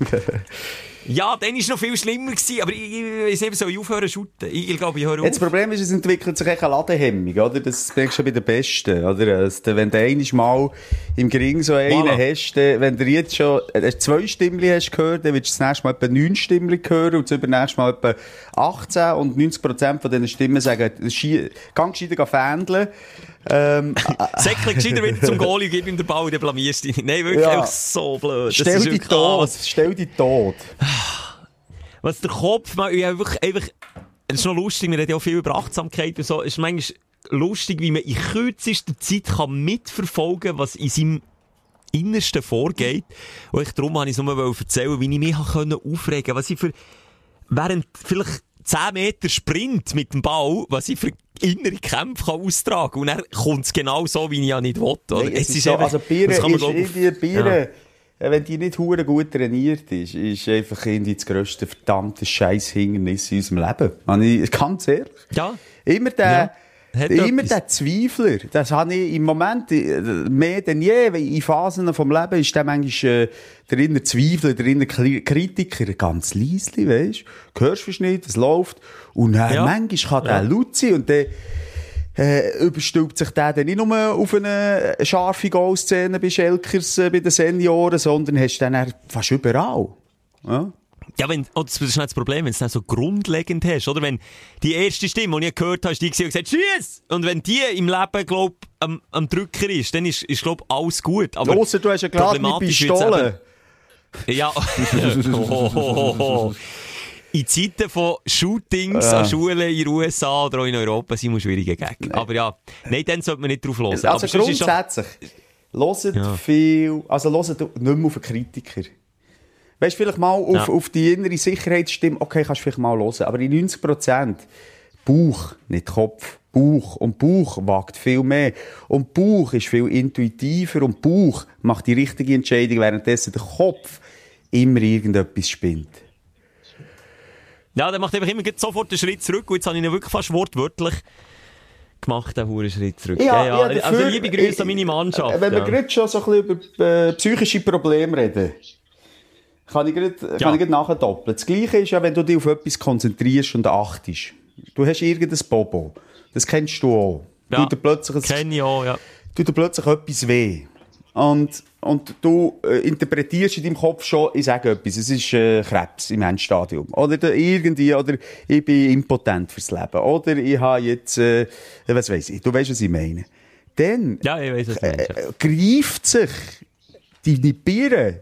Ja, dann war noch viel schlimmer gewesen. Aber ich, ich, ich, soll ich aufhören zu. Ich, ich glaube, ich höre auf.
Jetzt, das Problem ist, es entwickelt sich eine Ladehemmung, oder? Das merkst du schon bei den Besten, oder? Also, wenn du einmal mal im Gring so einen
Voilà.
hast, dann, wenn du jetzt schon äh, zwei Stimmen hast gehört, dann willst du das nächste Mal etwa neun Stimmen hören und das übernächste Mal etwa 18 und 90% von diesen Stimmen sagen, gang gescheiter fändeln. Ähm,
Säckle gescheiter wieder zum Goalie, gib ihm den Ball dann blamierst du dich. Nein, wirklich
Ja.
auch so blöd.
Stell dich tot,
was-
stell dich tot.
was der Kopf macht, ich einfach, einfach, es ist noch lustig, wir reden ja auch viel über Achtsamkeit und so, es ist manchmal lustig, wie man in kürzester Zeit kann mitverfolgen was in seinem Innersten vorgeht. Und ich, darum wollte ich es nur erzählen, wie ich mich aufregen was ich für, während vielleicht 10 Meter Sprint mit dem Ball, was ich für innere Kämpfe kann austragen Und dann kommt es genau so, wie ich ja nicht will. Oder?
Nein, es ist so,
einfach-
also Bier
das
ist
kann glaub,
irgendwie, Bier,
Ja.
äh, wenn die nicht hure gut trainiert ist, ist einfach irgendwie das grösste verdammte Scheißhindernis in unserem Leben. Ich, ganz ehrlich.
Ja.
Immer der,
Ja. Hat
immer der Zweifler. Das habe ich im Moment äh, mehr denn je. In Phasen vom Leben ist der manchmal äh, der innere Zweifler, der innere Kritiker ganz leislich, weisst du. Hörst du nicht, es läuft. Und äh,
Ja.
manchmal kann der laut sein und dann äh, überstülpt sich der dann nicht nur auf eine scharfe Goalszene bei Schelkers, äh, bei den Senioren, sondern hast du dann fast überall. Ja?
Ja, wenn, oh, das ist nicht das Problem, wenn du es dann so grundlegend hast, oder? Wenn die erste Stimme, die ich gehört habe, die, gesagt schieß! Und wenn die im Leben, glaub, am, am Drücker ist, dann ist, ist glaub, alles gut. Aber
Ausser du hast geladene
problematisch wird's
Pistole.
Ja. oh, oh, oh. In Zeiten von Shootings
Ja.
an Schulen in den USA oder auch in Europa sind wir schwierige Gag. Aber ja, nein, dann sollte man nicht drauf hören.
Also
Aber
grundsätzlich, hört
Ja.
viel, also hört nicht mehr auf Kritiker. Weißt du, vielleicht mal auf,
Ja.
auf die innere Sicherheitsstimme, okay, kannst du vielleicht mal hören, aber in 90 Prozent Bauch, nicht Kopf, Bauch. Und Bauch wagt viel mehr. Und Bauch ist viel intuitiver und Bauch macht die richtige Entscheidung, währenddessen der Kopf immer irgendetwas spinnt.
Ja, der macht einfach immer sofort einen Schritt zurück und jetzt habe ich ihn wirklich fast wortwörtlich gemacht, den hohen Schritt zurück.
Ja,
ja,
ja,
also
dafür-
liebe Grüße an meine Mannschaft.
Äh, Wenn wir
ja.
gerade schon so ein bisschen über äh, psychische Probleme reden, kann ich gerade, kann
Ja.
ich gerade nachdoppeln. Das Gleiche ist ja, wenn du dich auf etwas konzentrierst und achtest. Du hast irgendein Bobo. Das kennst du auch.
Ja,
Tut dir plötzlich,
Kenn ich auch, ja.
tut dir plötzlich etwas weh. Und, und du äh, interpretierst in deinem Kopf schon, ich sage etwas, es ist äh, Krebs im Endstadium. Oder der, irgendwie, oder ich bin impotent fürs Leben. Oder ich habe jetzt, äh, was weiß ich, du weißt, was ich meine. Dann
Ja, ich weiß nicht.
äh, greift sich deine Birne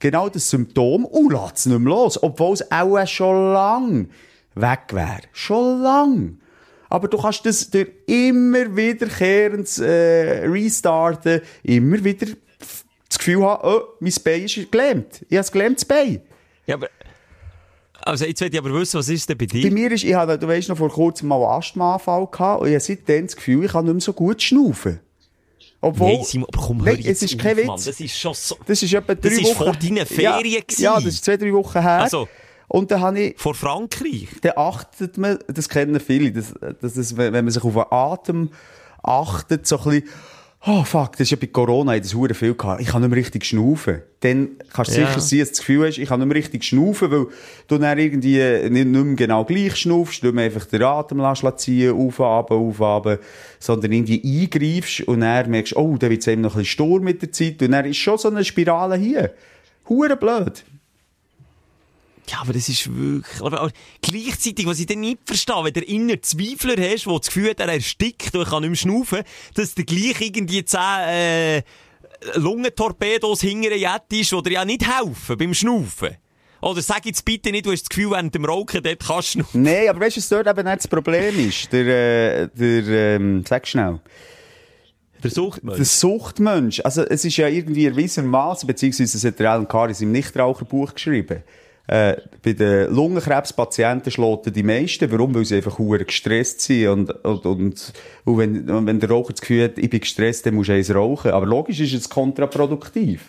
genau das Symptom und lässt es nicht mehr los. Obwohl es auch schon lang weg wäre. Schon lang. Aber du kannst das durch immer wiederkehrendes äh, Restarten immer wieder das Gefühl haben, oh, mein Bein ist gelähmt. Ich habe ein gelähmtes Bein.
Ja, aber, also jetzt will ich aber wissen, was ist denn bei
Bei
dir?
mir ist, ich habe, du weißt noch, vor kurzem mal einen Asthmaanfall gehabt und ich habe seitdem das Gefühl, ich kann nicht mehr so gut schnaufen. Obwohl,
Nein, Simon, aber komm, hör
Nein, es ist kein Witz.
Mann. Das ist schon so...
Das ist etwa drei
Das ist
Wochen.
vor deinen Ferien
ja,
gewesen.
Ja, das ist zwei, drei Wochen her.
Also-
Und dann habe ich,
Vor Frankreich.
dann achtet man, das kennen viele, das, das ist, wenn wenn man sich auf den Atem achtet, so ein bisschen, oh fuck, das ist ja bei Corona, ich das hure viel gehabt. Ich kann nicht mehr richtig schnaufen. Dann kannst du
Ja.
sicher sein, dass du das Gefühl hast, ich kann nicht mehr richtig schnaufen, weil du dann irgendwie nicht, nicht mehr genau gleich schnaufst, du einfach den Atem ziehen, auf, ab, auf, ab, sondern irgendwie eingreifst und dann merkst, oh, dann wird es eben noch ein bisschen Sturm mit der Zeit und dann ist schon so eine Spirale hier. Hure blöd.
Ja, aber das ist wirklich... Aber, aber gleichzeitig, was ich dann nicht verstehe, wenn du inneren Zweifler hast, der das Gefühl hat, er erstickt und kann nicht mehr schnaufen, dass der gleich irgendwie zehn äh, Lungentorpedos hinter Jet ist, die dir ja nicht helfen beim Schnaufen. Oder sag jetzt bitte nicht, du hast das Gefühl, während dem Rauchen dort kannst du schnaufen.
Nein, aber weißt du, was dort eben nicht das Problem ist? Der, äh, der, ähm, sag schnell.
Der Suchtmensch.
Der Suchtmensch. Also, es ist ja irgendwie erwiesenermaßen, beziehungsweise das hat der Alan Carr in seinem Nichtraucherbuch geschrieben. Äh, bei den Lungenkrebspatienten schlägt er die meisten. Warum? Weil sie einfach hure gestresst sind. Und, und, und, und wenn, wenn der Raucher das Gefühl hat, ich bin gestresst, dann muss er eins rauchen. Aber logisch ist es kontraproduktiv.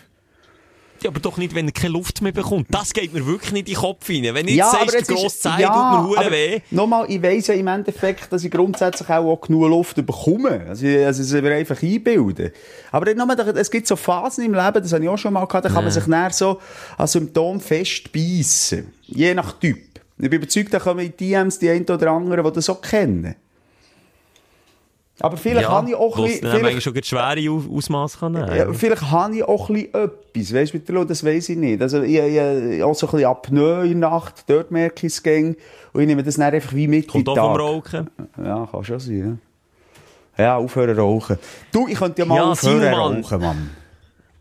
Ja, aber doch nicht, wenn er keine Luft mehr bekommt. Das geht mir wirklich nicht in den Kopf rein. Wenn ich
Ja,
jetzt sagst,
ist-
Zeh
ja,
tut mir weh.
Nochmal, ich weiss ja im Endeffekt, dass ich grundsätzlich auch, auch genug Luft bekomme. Also, also es mir einfach einbilden. Aber nur, es gibt so Phasen im Leben, das habe ich auch schon mal gehabt, da kann man sich näher so an Symptomen festbeissen. Je nach Typ. Ich bin überzeugt, da kommen in die DMs die einen oder anderen, die das auch kennen. Aber vielleicht habe ich auch ein bisschen, vielleicht,
schon schwere Au- Ausmaß kann nehmen.
ja, vielleicht habe ich auch ein bisschen etwas, weißt du, der das weiss ich nicht. Also, ich, ich, auch so ein bisschen Apnoe in der Nacht, dort merke ich es gäng. Und ich nehme das dann einfach wie mit
Kommt
in
auch
den
vom
Tag.
Rauchen.
Ja, kann schon sein, ja. Ja, aufhören rauchen. Du, ich könnte ja mal
Ja,
aufhören
Simon,
rauchen, Mann.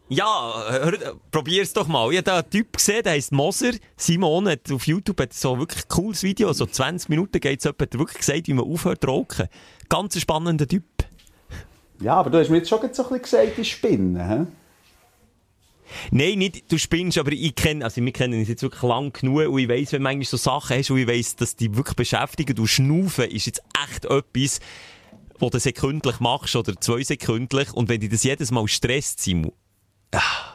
Ja, hör, probier's doch mal. Ich habe da einen Typ gesehen, der heisst Moser. Simon hat auf YouTube hat so wirklich cooles Video, so 20 Minuten geht's etwa, hat er wirklich gesagt, wie man aufhört zu rauchen. Ganz spannender Typ.
Ja, aber du hast mir jetzt schon so ein bisschen gesagt, ich spinne, hä?
Nein, nicht, du spinnst, aber ich kenne, also wir kennen uns jetzt wirklich lang genug und ich weiss, wenn du manchmal so Sachen hast und ich weiss, dass die wirklich beschäftigen, du schnaufen ist jetzt echt etwas, wo du sekündlich machst oder zwei sekündlich und wenn dich das jedes Mal stresst, Simon, ah,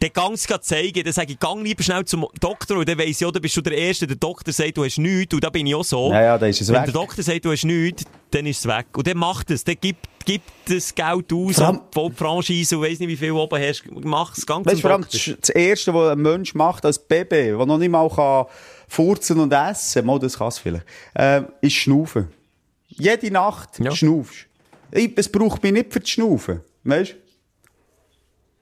dann grad zeigen, dann sage ich, gang lieber schnell zum Doktor und dann weiss ich, oder bist du der Erste, der Doktor sagt, du hast nichts und da bin ich auch so.
Ja, ja, da ist es
Wenn
weg.
der Doktor sagt, du hast nichts, dann ist es weg. Und dann macht es. Dann gibt, gibt das Geld aus, voll die Franchise und weiss nicht, wie viel oben hast. Mach es, gang
Weißt du, vor allem das das Erste, was ein Mensch macht als Baby, der noch nicht mal kann furzen und essen mal das kann es vielleicht, ähm, ist Schnaufen. Jede Nacht
Ja.
schnaufst. Es braucht mich nicht für das Schnaufen. Weißt du?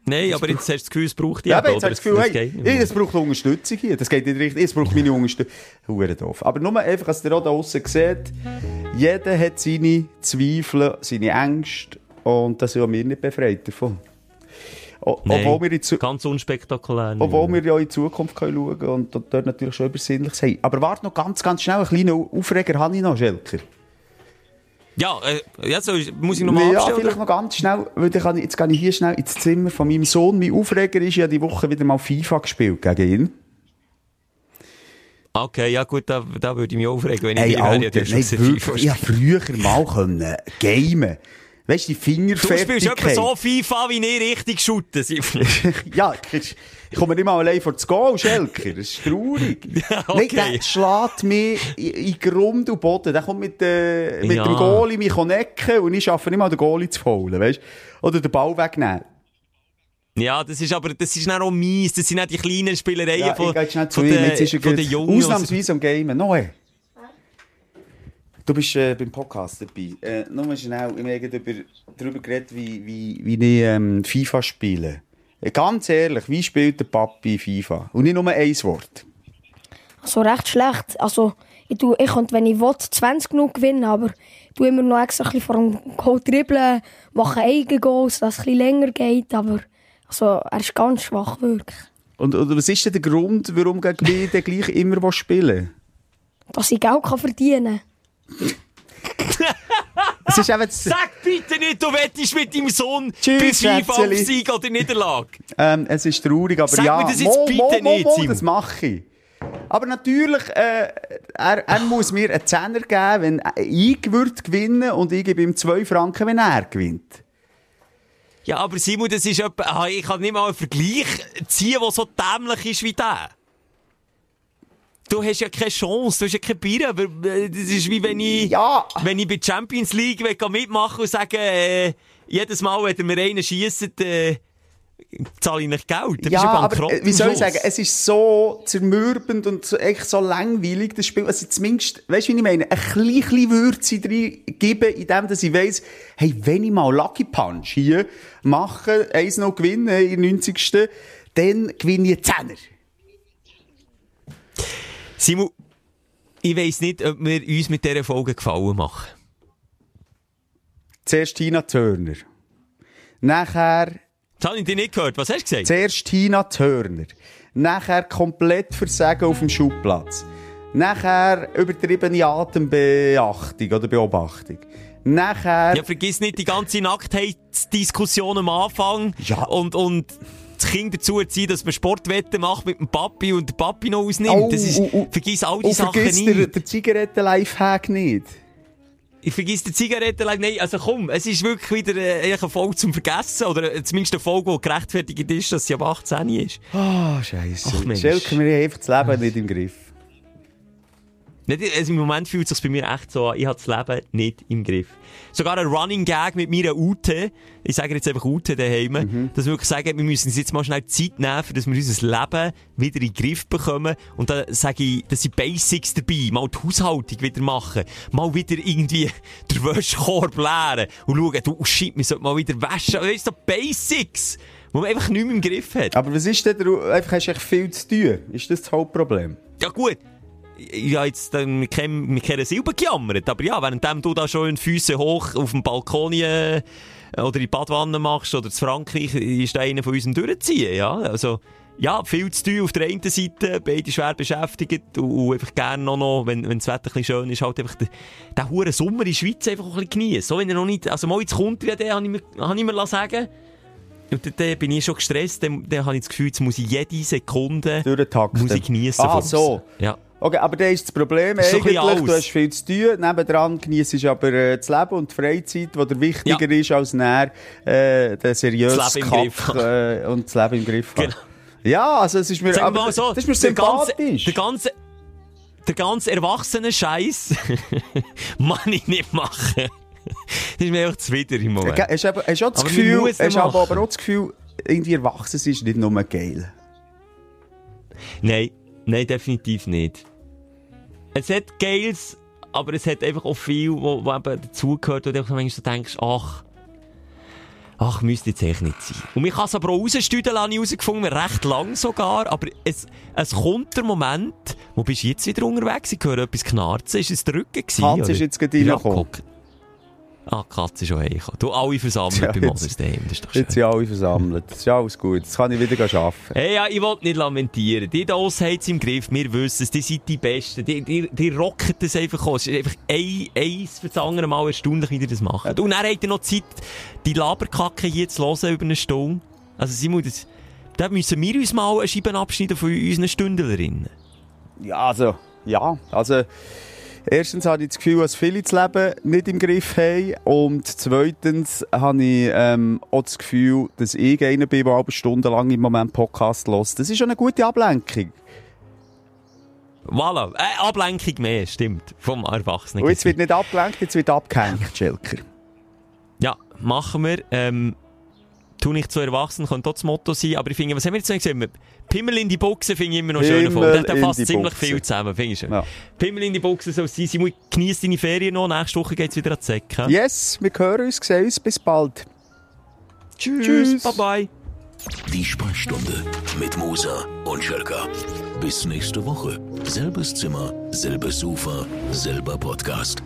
Nein, aber jetzt hast du das Gefühl, es braucht die
Ja, jetzt habe ich das Gefühl,
Es-
hey,
es
braucht Unterstützung hier. Das geht nicht richtig. Es braucht meine Unterstützung. Hure doof. Aber nur einfach, dass ihr auch da draussen seht, jeder hat seine Zweifel, seine Ängste und das sind ja wir nicht befreit davon. O
Nein,
obwohl wir in
ganz unspektakulär.
Obwohl wir ja in die Zukunft können schauen können und dort dort natürlich schon Übersinnliches haben. Aber warte noch ganz, ganz schnell, einen kleinen Aufreger habe ich noch, Schelker.
Ja, äh, ja, ist- muss ich nochmal
Ja,
abstellen.
vielleicht noch ganz schnell, weil kann jetzt gehe ich hier schnell ins Zimmer von meinem Sohn. Mein Aufreger ist ja die Woche wieder mal FIFA gespielt gegen ihn.
Okay, ja gut, da, da würde ich mich aufregen, wenn ich
Ey,
dir wäre.
Alter,
Ja, hast schon
nein, wirklich,
FIFA
ich früher mal können gamen. Weißt du, die
Du spielst
Fingerfertigkeit.
etwa so FIFA, wie ich richtig shooten.
Ja, ich, komme nicht mal allein vor das Goal, Schelker. Das ist traurig.
Ja, okay.
Nein, der schlägt mich in, Grund und Boden. Der kommt mit, äh, mit
Ja.
dem Goalie mich necken und ich schaffe nicht mal den Goalie zu faulen, weißt Oder den Ball wegnehmen.
Ja, das ist aber, das ist dann auch mies. Das sind nicht die kleinen Spielereien
Ja,
von, von, von den Jungen.
Ausnahmsweise am Gamen. Noe. Du bist äh, beim Podcast dabei. Äh, nur schnell, ich habe gerade über, darüber geredet, wie, wie, wie ich ähm, FIFA spiele. Äh, ganz ehrlich, wie spielt der Papi FIFA? Und nicht nur ein Wort.
Also recht schlecht. Also, ich, tu, ich könnte, wenn ich will, 20 genug gewinnen, aber ich tue immer noch extra ein bisschen vor dem Goal dribbeln, mache eigene Goals, dass es ein bisschen länger geht, aber also, er ist ganz schwach, wirklich.
Und, und was ist denn der Grund, warum gegen mich gleich immer was spielen?
Dass ich Geld kann verdienen
Es ist eben...
Sag bitte nicht, du wettest mit deinem Sohn
Tschüss,
bei FIFA auf
Schätzeli.
Sieg oder Niederlage.
Ähm, es ist traurig, aber
Sag
ja,
mir das jetzt bitte nicht,
mo,
Simon.
das mache ich. Aber natürlich, äh, er, er muss mir einen Zehner geben, wenn ich würde gewinnen und ich gebe ihm zwei Franken, wenn er gewinnt.
Ja, aber Simon, das ist etwa, ah, ich kann nicht mal einen Vergleich ziehen, der so dämlich ist wie der. Du hast ja keine Chance, du hast ja keine Bier, aber äh, das ist wie wenn ich,
Ja.
wenn ich bei der Champions League mitmachen und sagen, äh, jedes Mal, wenn mir einen schiesst, äh, zahle ich nicht Geld. Dann
ja, aber wie soll ich sagen, es ist so zermürbend und so, echt so langweilig, das Spiel. Also zumindest, weißt du, wie ich meine, ein klein, klein Würze drin geben, indem dass ich weiss, hey, wenn ich mal Lucky Punch hier mache, eins noch gewinne in 90. dann gewinne ich einen Zehner.
Simon, ich weiss nicht, ob wir uns mit dieser Folge gefallen machen.
Zuerst Tina Turner. Nachher,
Das habe ich dir nicht gehört. Was hast du gesagt?
zuerst Tina Turner. Nachher komplett Versagen auf dem Schubplatz. Nachher übertriebene Atembeachtung oder Beobachtung. Nachher,
Ja, vergiss nicht die ganze Nacktheitsdiskussion am Anfang.
Ja.
Und, und das Kind dazu erziehen, dass man Sportwetten macht mit dem Papi und der Papi noch ausnimmt.
Oh,
das ist,
oh, oh.
vergiss all die
und
Sachen
vergiss
nicht.
der, der Zigaretten-Lifehack nicht.
Ich vergiss die Zigaretten. Nein, also komm, es ist wirklich wieder äh, eine Folge zum Vergessen. Oder äh, zumindest eine Folge, die gerechtfertigt ist, dass sie ab 18 ist.
Ah, Scheiße.
Ach, Mensch.
Schelke, wir haben einfach das Leben nicht im Griff.
Also Im Moment fühlt es sich bei mir echt so an, ich habe das Leben nicht im Griff. Sogar ein Running Gag mit meiner Ute, ich sage jetzt einfach Ute daheim,
Mhm.
dass wir wirklich sagen, wir müssen uns jetzt mal schnell Zeit nehmen, für dass wir unser Leben wieder in den Griff bekommen. Und da sage ich, das sind Basics dabei, mal die Haushaltung wieder machen, mal wieder irgendwie den Wäschekorb leeren und schauen, du, oh shit, wir sollten mal wieder waschen. Das sind so Basics, die man einfach nicht mehr im Griff hat.
Aber was ist denn, der, einfach hast du echt viel zu tun? Ist das das Hauptproblem?
Ja gut. Habe jetzt äh, mit keinem, mit keiner Silbe gejammert, aber ja, währenddem du da schon die Füße hoch auf dem Balkon äh, oder in die Badwanne machst oder zu Frankreich, ist da einer von uns Durchziehen, ja. Also, ja, viel zu tun auf der einen Seite, beide schwer beschäftigt und, und einfach gerne noch, noch wenn, wenn das Wetter ein bisschen schön ist, halt einfach den, den hohen Sommer in der Schweiz einfach ein bisschen genießen. So, wenn er noch nicht, also mal kommt er, den habe ich mir, habe ich mir sagen und dann, dann bin ich schon gestresst, dann, dann habe ich das Gefühl, jetzt muss ich jede Sekunde
Durchtakten.
muss ich genießen.
Ah, so.
Ja.
Okay, aber das ist das Problem.
Ist so ein
Eigentlich, du hast viel zu tun. Nebendran genießt du aber äh, das Leben und die Freizeit, die dir wichtiger
Ja.
ist als näher äh, der seriöse
Das Leben im Griff
äh, und das Leben im Griff.
Genau.
Ja, also es ist mir,
wir
aber,
so,
das ist mir
der ganze,
sympathisch.
der ganze, der ganze erwachsene Scheiß kann ich nicht machen. Das ist mir einfach zuwider im Moment.
Ge- Hast du hast auch das
Aber man
Gefühl, hast aber, aber auch das Gefühl, irgendwie erwachsen ist nicht nur geil.
Nein, nein, definitiv nicht. Es hat Geiles, aber es hat einfach auch viel, wo, wo eben dazugehört, wo du manchmal so denkst, ach, ach, müsste jetzt echt nicht sein. Und mich kann es aber auch rausstüdeln, habe ich herausgefunden, recht lang sogar, aber es, es kommt der Moment, wo bist du jetzt wieder unterwegs? Ich höre etwas knarzen, ist es der Rücken gewesen?
Hans ist jetzt gerade reingekommen.
Ah, die Katze ist schon heimgekommen. Du, alle versammelt
Ja,
bei Mother's Day, das ist doch schön.
Jetzt sind alle versammelt. Das ist alles gut. Jetzt kann ich wieder arbeiten.
Hey, ja, ich will nicht lamentieren. Die da haben es im Griff. Wir wissen es. Die sind die Besten. Die, die, die rocken das einfach aus. Es ist einfach ein, eins für das andere Mal erstaunlich, wie die das machen. Und dann habt ihr noch Zeit, die Laberkacke hier zu hören über eine Stunde. Also, Simon, das, da müssen wir uns mal eine Scheibe abschneiden von unseren Stündlerinnen.
Ja, also, ja, also, erstens habe ich das Gefühl, dass viele das Leben nicht im Griff haben. Und zweitens habe ich ähm, auch das Gefühl, dass ich einer bin, der aber stundenlang im Moment Podcast hört. Das ist schon eine gute Ablenkung.
Voilà. Äh, Ablenkung mehr, stimmt. Vom Erwachsenen.
Und jetzt wird nicht abgelenkt, jetzt wird abgehängt, Schelker.
Ja, machen wir. Ähm, tu nicht zu erwachsen, könnte auch das Motto sein. Aber ich finde, was haben wir jetzt noch gesehen? Pimmel in die Buchse finde ich immer noch schön. Fasst
die
ziemlich
Buchse.
viel zusammen, finde ich schön.
Ja.
Pimmel in die Buchse soll es sein. Simon, genieß deine Ferien noch. Nächste Woche geht es wieder an die Säcke.
Yes, wir hören uns, sehen uns, bis bald.
Tschüss.
Tschüss.
Bye bye.
Die Sprechstunde mit Musa und Schelka. Bis nächste Woche. Selbes Zimmer, selbes Sofa, selber Podcast.